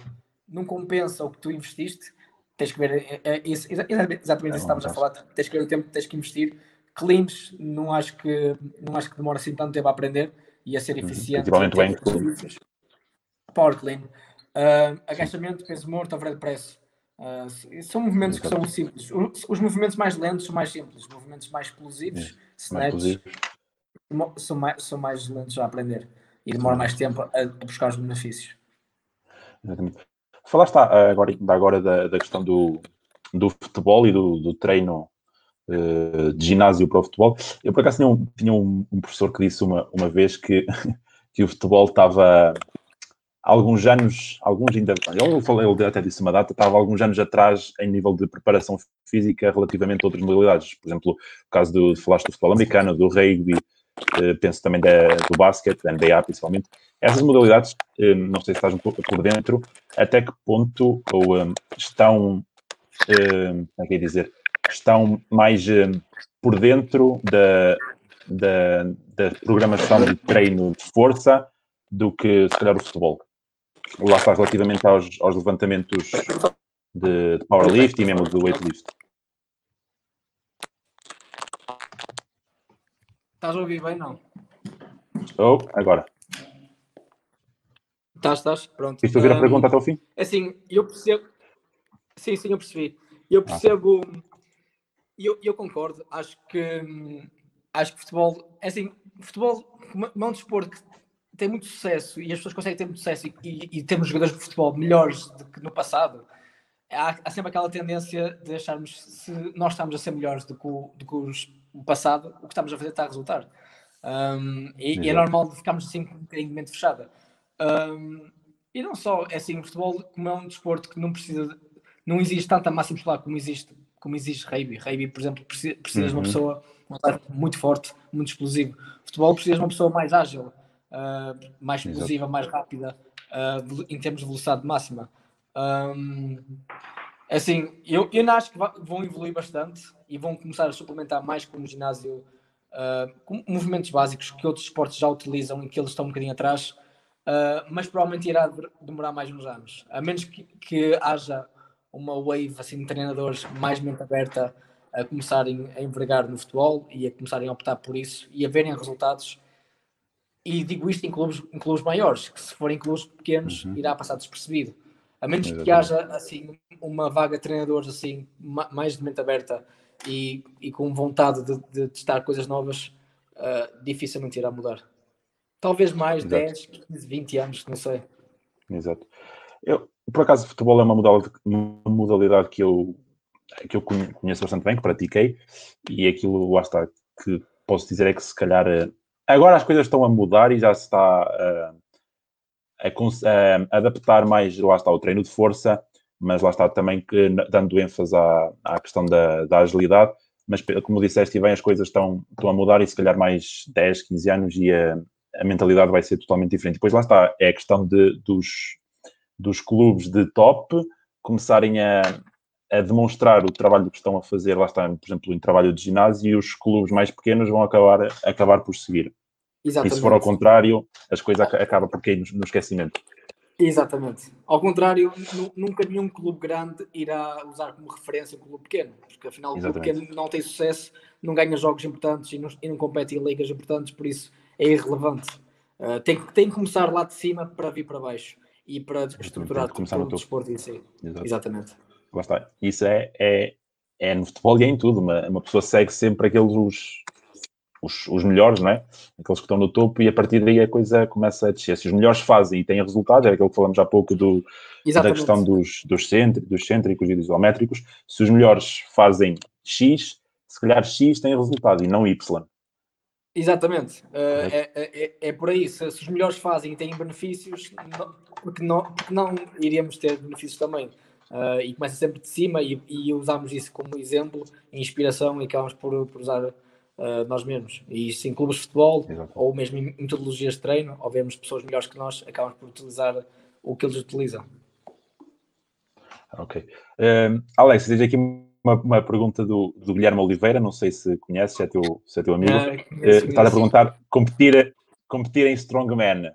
não compensa o que tu investiste. Tens que ver é, é, isso, exatamente isso que estávamos a falar. Tens que ver o tempo que tens que investir cleans, não acho que não acho que demora assim tanto tempo a aprender e a ser uhum. eficiente. Principalmente bem. Power clean. Uh, agachamento, peso morto, overhead press. Uh, são movimentos que são simples. Os, os, movimentos mais lentos são mais simples. Os movimentos mais explosivos, snatch, são, mais, são mais lentos a aprender e demora mais tempo a, a buscar os benefícios. Exatamente. Falaste agora, agora da, da questão do, do futebol e do, do treino uh, de ginásio para o futebol. Eu, por acaso, tinha um, tinha um, um professor que disse uma, uma vez que, que o futebol estava alguns anos, alguns ainda, ele, falou, ele até disse uma data, estava alguns anos atrás em nível de preparação física relativamente a outras modalidades. Por exemplo, o caso do, falaste do futebol americano, do rugby, uh, penso também da, do basquete, da NBA principalmente. Essas modalidades, uh, não sei se estás por dentro, até que ponto ou, um, estão, como é que é dizer, estão mais por dentro da, da, da, programação de treino de força do que, se calhar, o futebol. Lá está relativamente aos, aos levantamentos de, de powerlift e mesmo do weightlift. Estás a ouvir bem, não? Oh, agora. Estás, estás, pronto. Quis fazer um, a pergunta até o fim? É assim, eu percebo. Sim, sim, eu percebi. Eu ah. percebo. Ah e eu, eu concordo, acho que acho que futebol, é assim, futebol é um desporto que tem muito sucesso e as pessoas conseguem ter muito sucesso e, e, e temos jogadores de futebol melhores do que no passado. Há, há, sempre aquela tendência de acharmos se nós estamos a ser melhores do que o, do que os, o passado, o que estamos a fazer está a resultar. Um, e, e, é normal ficarmos assim com um bocadinho de mente fechada. Um, e não só, é assim, o futebol, como é um desporto que não precisa, de, não existe tanta massa muscular como existe como exige rugby. Rugby, por exemplo, precisa, uhum. de uma uhum. pessoa muito forte, muito explosivo. Futebol precisa de uma pessoa mais ágil, uh, mais explosiva, Exato. mais rápida, uh, em termos de velocidade máxima. Um, assim, eu, eu acho que vão evoluir bastante e vão começar a suplementar mais com o ginásio, com movimentos básicos que outros esportes já utilizam e que eles estão um bocadinho atrás, mas provavelmente irá demorar mais uns anos. A menos que, que haja uma wave assim, de treinadores mais mente aberta a começarem a envergar no futebol e a começarem a optar por isso e a verem resultados. E digo isto em clubes, em clubes maiores, que se forem clubes pequenos uhum. irá passar despercebido. A menos Exatamente. que haja assim uma vaga de treinadores assim mais de mente aberta e, e com vontade de, de testar coisas novas, uh, dificilmente irá mudar. Talvez mais Exato. 10, 15, 20 anos, não sei. Exato. Eu, por acaso, futebol é uma modalidade, uma modalidade que, eu, que eu conheço bastante bem, que pratiquei, e aquilo, lá está, que posso dizer é que se calhar eh, agora as coisas estão a mudar e já se está a, a, a adaptar mais, lá está, o treino de força, mas lá está também que, dando ênfase à, à questão da, da agilidade, mas como disseste bem, as coisas estão, estão a mudar e se calhar mais 10, 15 anos e a, a mentalidade vai ser totalmente diferente. Depois lá está, é a questão de, dos, dos clubes de top começarem a, a demonstrar o trabalho que estão a fazer, lá está, por exemplo, em trabalho de ginásio, e os clubes mais pequenos vão acabar, acabar por seguir. Exatamente. E se for ao contrário, as coisas acabam por cair no, esquecimento. Exatamente. Ao contrário, nunca nenhum clube grande irá usar como referência um clube pequeno, porque afinal o clube pequeno não tem sucesso, não ganha jogos importantes e não, e não compete em ligas importantes, por isso é irrelevante. Uh, tem, tem que começar lá de cima para vir para baixo e para estruturar começar no desporto em si. Exato. Exatamente. Lá está. Isso é, é, é no futebol e é em tudo. Uma, uma pessoa segue sempre aqueles os, os, melhores, não é? Aqueles que estão no topo e a partir daí a coisa começa a descer. Se os melhores fazem e têm resultados, é aquilo que falamos há pouco do, da questão dos, dos, cêntricos, dos cêntricos e dos isométricos. Se os melhores fazem X, se calhar X tem resultado e não Y. Exatamente, uh, é, é, é, por aí. Se, se, os melhores fazem e têm benefícios, não, porque, não, porque não iríamos ter benefícios também? Uh, e começa sempre de cima e, e usamos isso como exemplo, inspiração e acabamos por, por usar uh, nós mesmos. E isso em clubes de futebol Exato. ou mesmo em metodologias de treino, ou vemos pessoas melhores que nós, acabam por utilizar o que eles utilizam. Ok. Uh, Alex, tens aqui uma, uma pergunta do, do, Guilherme Oliveira, não sei se conheces, se é teu, se é teu amigo. Ah, uh, está a perguntar: competir, competir em Strongman.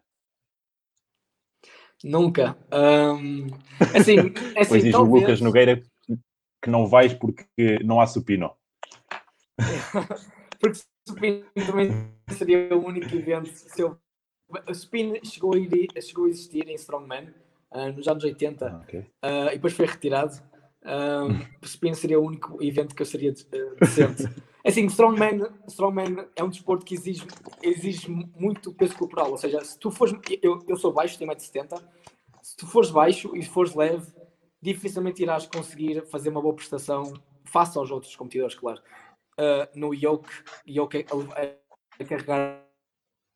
Nunca. Um, assim, assim, pois diz talvez... o Lucas Nogueira que não vais porque não há supino. porque supino também seria o único evento. O supino chegou a, ir, chegou a existir em Strongman uh, nos anos 80 ah, okay. uh, e depois foi retirado. O supino seria o único evento que eu seria decente. Assim, Strongman, Strongman é um desporto que exige, exige muito peso corporal, ou seja, se tu fores, eu, eu sou baixo, tenho 1,70m, se tu fores baixo e fores leve, dificilmente irás conseguir fazer uma boa prestação face aos outros competidores, claro. Uh, no yoke, yoke é, é carregar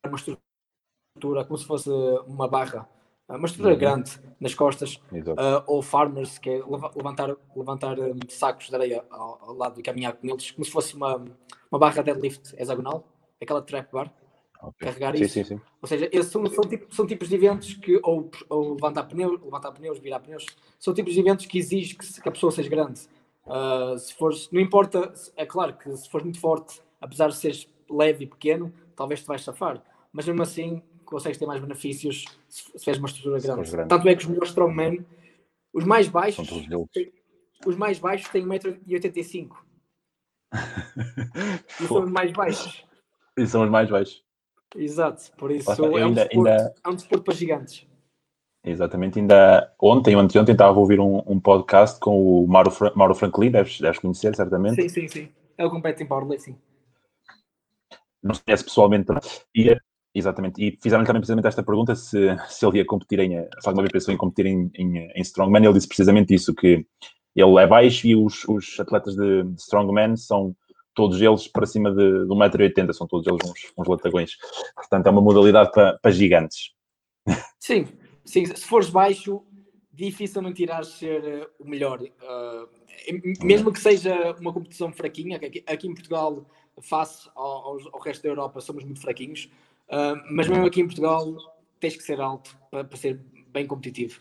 uma estrutura como se fosse uma barra, uma estrutura uhum. grande nas costas, uh, ou farmers, que é levantar, levantar um, sacos de areia ao, ao, lado e caminhar com eles, como se fosse uma, uma barra deadlift hexagonal, aquela trap bar. Okay. Carregar sim, isso. Sim, sim. Ou seja, esses são, são, tipo, são tipos de eventos que, ou, ou levantar pneus, levantar pneus, virar pneus, são tipos de eventos que exigem que, que a pessoa seja grande. Uh, se fores, não importa, é claro que se fores muito forte, apesar de seres leve e pequeno, talvez te vais safar, mas mesmo assim consegues ter mais benefícios se, se uma estrutura grande. grande. Tanto é que os melhores strongmen, os mais baixos, os mais baixos têm 1,85m. e são os mais baixos. E são os mais baixos. Exato, por isso é, um ainda, desporto, ainda... é um desporto para gigantes. Exatamente, ainda ontem, ontem, ontem estava a ouvir um, um podcast com o Mauro, Fra Mauro Franklin, deves, deves conhecer certamente. Sim, sim, sim. Ele compete em powerlifting. Não se conhece pessoalmente, e, exatamente, e fizeram também precisamente esta pergunta se, se ele ia competir em, se alguma vez pensou em competir em, em, em Strongman, ele disse precisamente isso, que ele é baixo e os, os atletas de, de Strongman são todos eles para cima de, de 1,80m, são todos eles uns, uns latagões. Portanto, é uma modalidade para, para gigantes. Sim, sim, se fores baixo, dificilmente irás ser eh, o melhor. Uh, mesmo que seja uma competição fraquinha, aqui, aqui em Portugal, face ao, ao, resto da Europa, somos muito fraquinhos, uh, mas mesmo aqui em Portugal tens que ser alto para, para ser bem competitivo.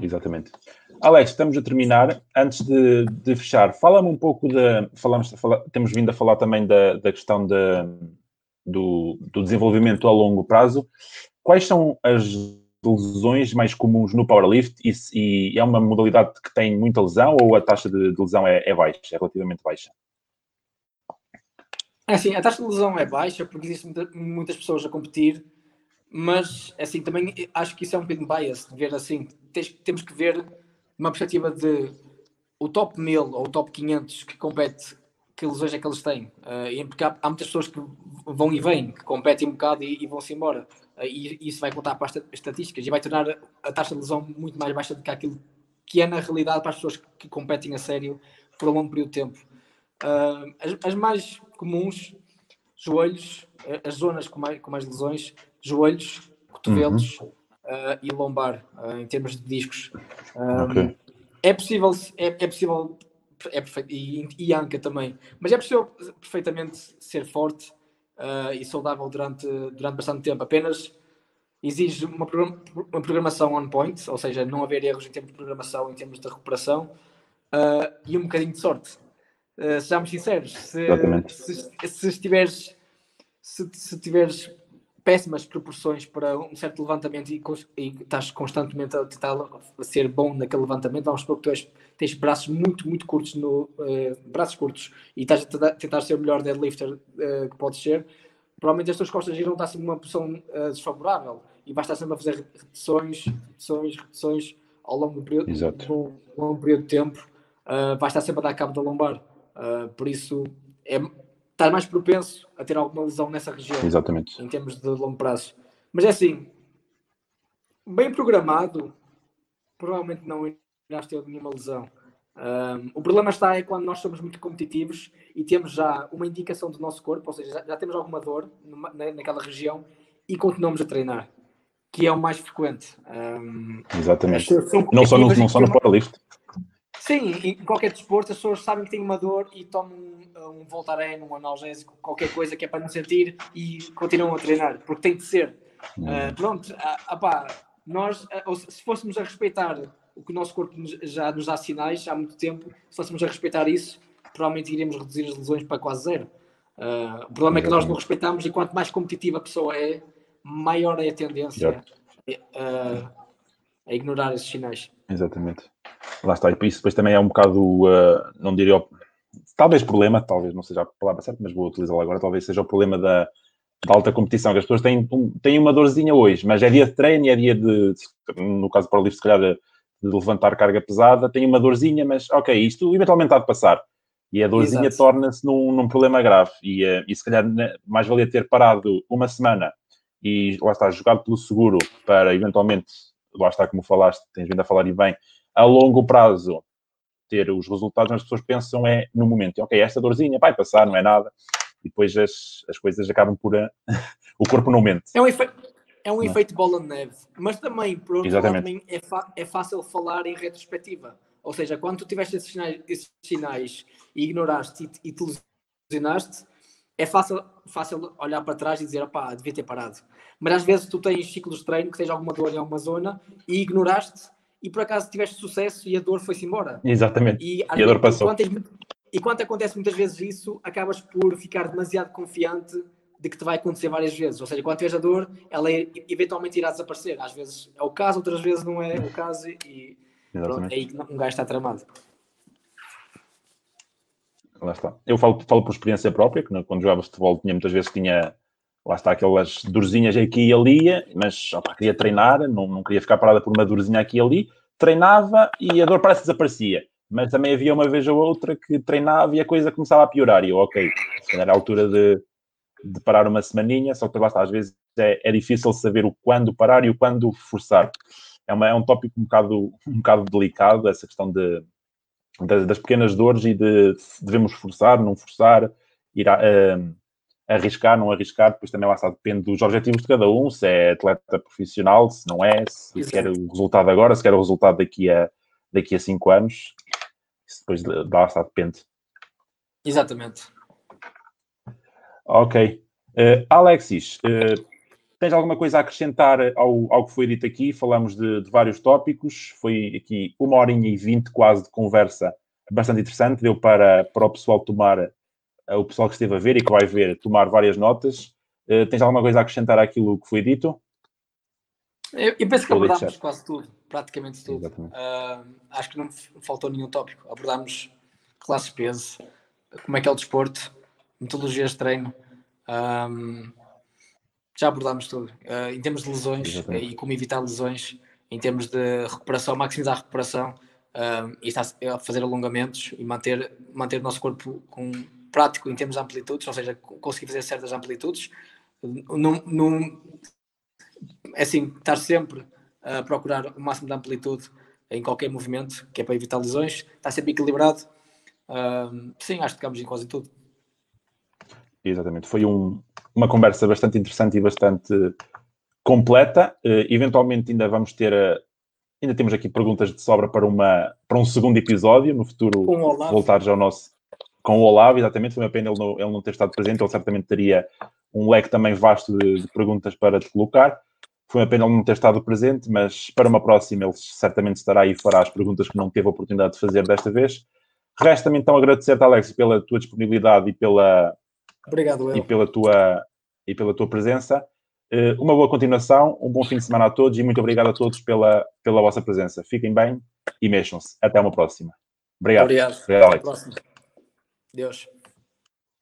Exatamente. Alex, estamos a terminar. Antes de, de fechar, fala-me um pouco da. Falamos, fala, temos vindo a falar também da, da questão da, do, do, desenvolvimento a longo prazo. Quais são as lesões mais comuns no powerlift e, e é uma modalidade que tem muita lesão ou a taxa de, de lesão é, é, baixa, é relativamente baixa? É assim, a taxa de lesão é baixa porque existem muitas pessoas a competir, mas assim também acho que isso é um bocadinho bias de ver assim tens, temos que ver uma perspectiva de o top 1000 ou o top 500 que compete, que lesões é que eles têm. Uh, porque há, há, muitas pessoas que vão e vêm, que competem um bocado e, e vão-se embora. Uh, e, e, isso vai contar para as estatísticas e vai tornar a taxa de lesão muito mais baixa do que aquilo que é na realidade para as pessoas que competem a sério por um longo período de tempo. Uh, as, as, mais comuns, joelhos, as zonas com mais, com mais lesões, joelhos, cotovelos, uhum uh, e lombar, uh, em termos de discos. Um, okay. É possível, é, é possível, é perfeito, e, e anca também, mas é possível perfeitamente ser forte uh, e saudável durante, durante bastante tempo. Apenas exige uma, uma programação on point, ou seja, não haver erros em termos de programação, em termos de recuperação, e um bocadinho de sorte. Uh, sejamos sinceros, se, se, se, estiveres se, se tiveres péssimas proporções para um certo levantamento e, e estás constantemente a tentar ser bom naquele levantamento, vamos supor que tu és, tens braços muito, muito curtos, no, uh, braços curtos, e estás a tentar, tentar ser o melhor deadlifter uh, que podes ser, provavelmente as tuas costas irão estar sempre numa posição uh, desfavorável e vais estar sempre a fazer repetições, repetições, repetições ao longo do período, um longo período de tempo, uh, vais estar sempre a dar cabo da lombar. por isso, é, estar mais propenso a ter alguma lesão nessa região. Exatamente. Em termos de longo prazo. Mas é assim, bem programado, provavelmente não irás ter nenhuma lesão. Um, o problema está é quando nós somos muito competitivos e temos já uma indicação do nosso corpo, ou seja, já, já temos alguma dor numa, naquela região e continuamos a treinar, que é o mais frequente. Um, Exatamente. Não só no, não só no powerlift. Sim, em qualquer desporto as pessoas sabem que têm uma dor e tomam um, um Voltaren, um analgésico, qualquer coisa que é para não sentir e continuam a treinar, porque tem de ser. Uh, pronto, ah, nós, uh, se fôssemos a respeitar o que o nosso corpo já nos dá sinais há muito tempo, se fôssemos a respeitar isso, provavelmente iríamos reduzir as lesões para quase zero. Uh, o problema é que nós não respeitamos e quanto mais competitiva a pessoa é, maior é a tendência a, a ignorar esses sinais. Exatamente. Lá está, e por isso depois também é um bocado, uh, não diria, talvez problema, talvez não seja a palavra certa, mas vou utilizá-la agora, talvez seja o problema da, da alta competição, que as pessoas têm, têm uma dorzinha hoje, mas é dia de treino, é dia de, no caso para o livro, se calhar, de, de levantar carga pesada, tem uma dorzinha, mas ok, isto eventualmente há de passar. E a dorzinha torna-se num, num, problema grave. E, uh, e se calhar né, mais valia ter parado uma semana e lá está, jogado pelo seguro para eventualmente, lá está, como falaste, tens vindo a falar e bem, a longo prazo ter os resultados, as pessoas pensam é no momento, ok, esta dorzinha vai passar, não é nada, e depois as, as coisas acabam por. Eh, o corpo não mente. É um, efe... é um efeito bola de neve, mas também, por outro lado, também é, é fácil falar em retrospectiva. Ou seja, quando tu tiveste esses sinais, esses sinais e ignoraste e, e te lesionaste, é fácil, fácil olhar para trás e dizer, opá, devia ter parado. Mas às vezes tu tens ciclos de treino que tens alguma dor em alguma zona e ignoraste e por acaso tiveste sucesso e a dor foi-se embora. Exatamente. E, e a dor passou. E quando, e quando acontece muitas vezes isso, acabas por ficar demasiado confiante de que te vai acontecer várias vezes. Ou seja, quando tiveres a dor, ela eventualmente irá desaparecer. Às vezes é o caso, outras vezes não é o caso e pronto, é aí que um gajo está tramado. Lá está. Eu falo, falo por experiência própria, que quando jogava futebol tinha muitas vezes tinha lá está aquelas dorzinhas aqui e ali, mas opa, queria treinar, não, não queria ficar parada por uma dorzinha aqui e ali, treinava e a dor parece que desaparecia. Mas também havia uma vez ou outra que treinava e a coisa começava a piorar. E eu, ok, se calhar era a altura de, de parar uma semaninha, só que lá está, às vezes é, é difícil saber o quando parar e o quando forçar. É, uma, é um tópico um bocado, um bocado delicado, essa questão de, de das pequenas dores e de devemos forçar, não forçar, ir a, uh, arriscar, não arriscar, depois também lá está, depende dos objetivos de cada um, se é atleta profissional, se não é, se Exato. quer o resultado agora, se quer o resultado daqui a, daqui a cinco anos, isso depois lá está, depende. Exatamente. Ok. Uh, Alexis, uh, tens alguma coisa a acrescentar ao, ao que foi dito aqui? Falamos de, de vários tópicos, foi aqui uma horinha e vinte quase de conversa bastante interessante, deu para, para o pessoal tomar o pessoal que esteve a ver e que vai ver tomar várias notas. Uh, tens alguma coisa a acrescentar àquilo que foi dito? Eu, eu penso que abordámos quase tudo, praticamente tudo. Uh, acho que não faltou nenhum tópico. Abordámos classes de peso, como é que é o desporto, metodologias de treino. Um, já abordámos tudo. Uh, em termos de lesões Exatamente. e como evitar lesões, em termos de recuperação, maximizar a recuperação uh, e estar a fazer alongamentos e manter, manter o nosso corpo com prático em termos de amplitudes, ou seja, conseguir fazer certas amplitudes. Num, num, é assim, estar sempre a procurar o máximo de amplitude em qualquer movimento, que é para evitar lesões, está sempre equilibrado. Uh, sim, acho que ficamos em quase tudo. Exatamente, foi um, uma conversa bastante interessante e bastante completa. Uh, eventualmente ainda vamos ter a, ainda temos aqui perguntas de sobra para, uma, para um segundo episódio, no futuro voltar já ao nosso com o Olavo, exatamente, foi uma pena ele não, ele não ter estado presente, ele certamente teria um leque também vasto de, de, perguntas para te colocar. Foi uma pena ele não ter estado presente, mas para uma próxima ele certamente estará aí e fará as perguntas que não teve a oportunidade de fazer desta vez. Resta-me então agradecer-te, Alex, pela tua disponibilidade e pela, Obrigado, e pela, tua, e pela tua presença. Uh, uma boa continuação, um bom fim de semana a todos e muito obrigado a todos pela, pela vossa presença. Fiquem bem e mexam-se. Até uma próxima. Obrigado. Obrigado. obrigado Alex. Deus.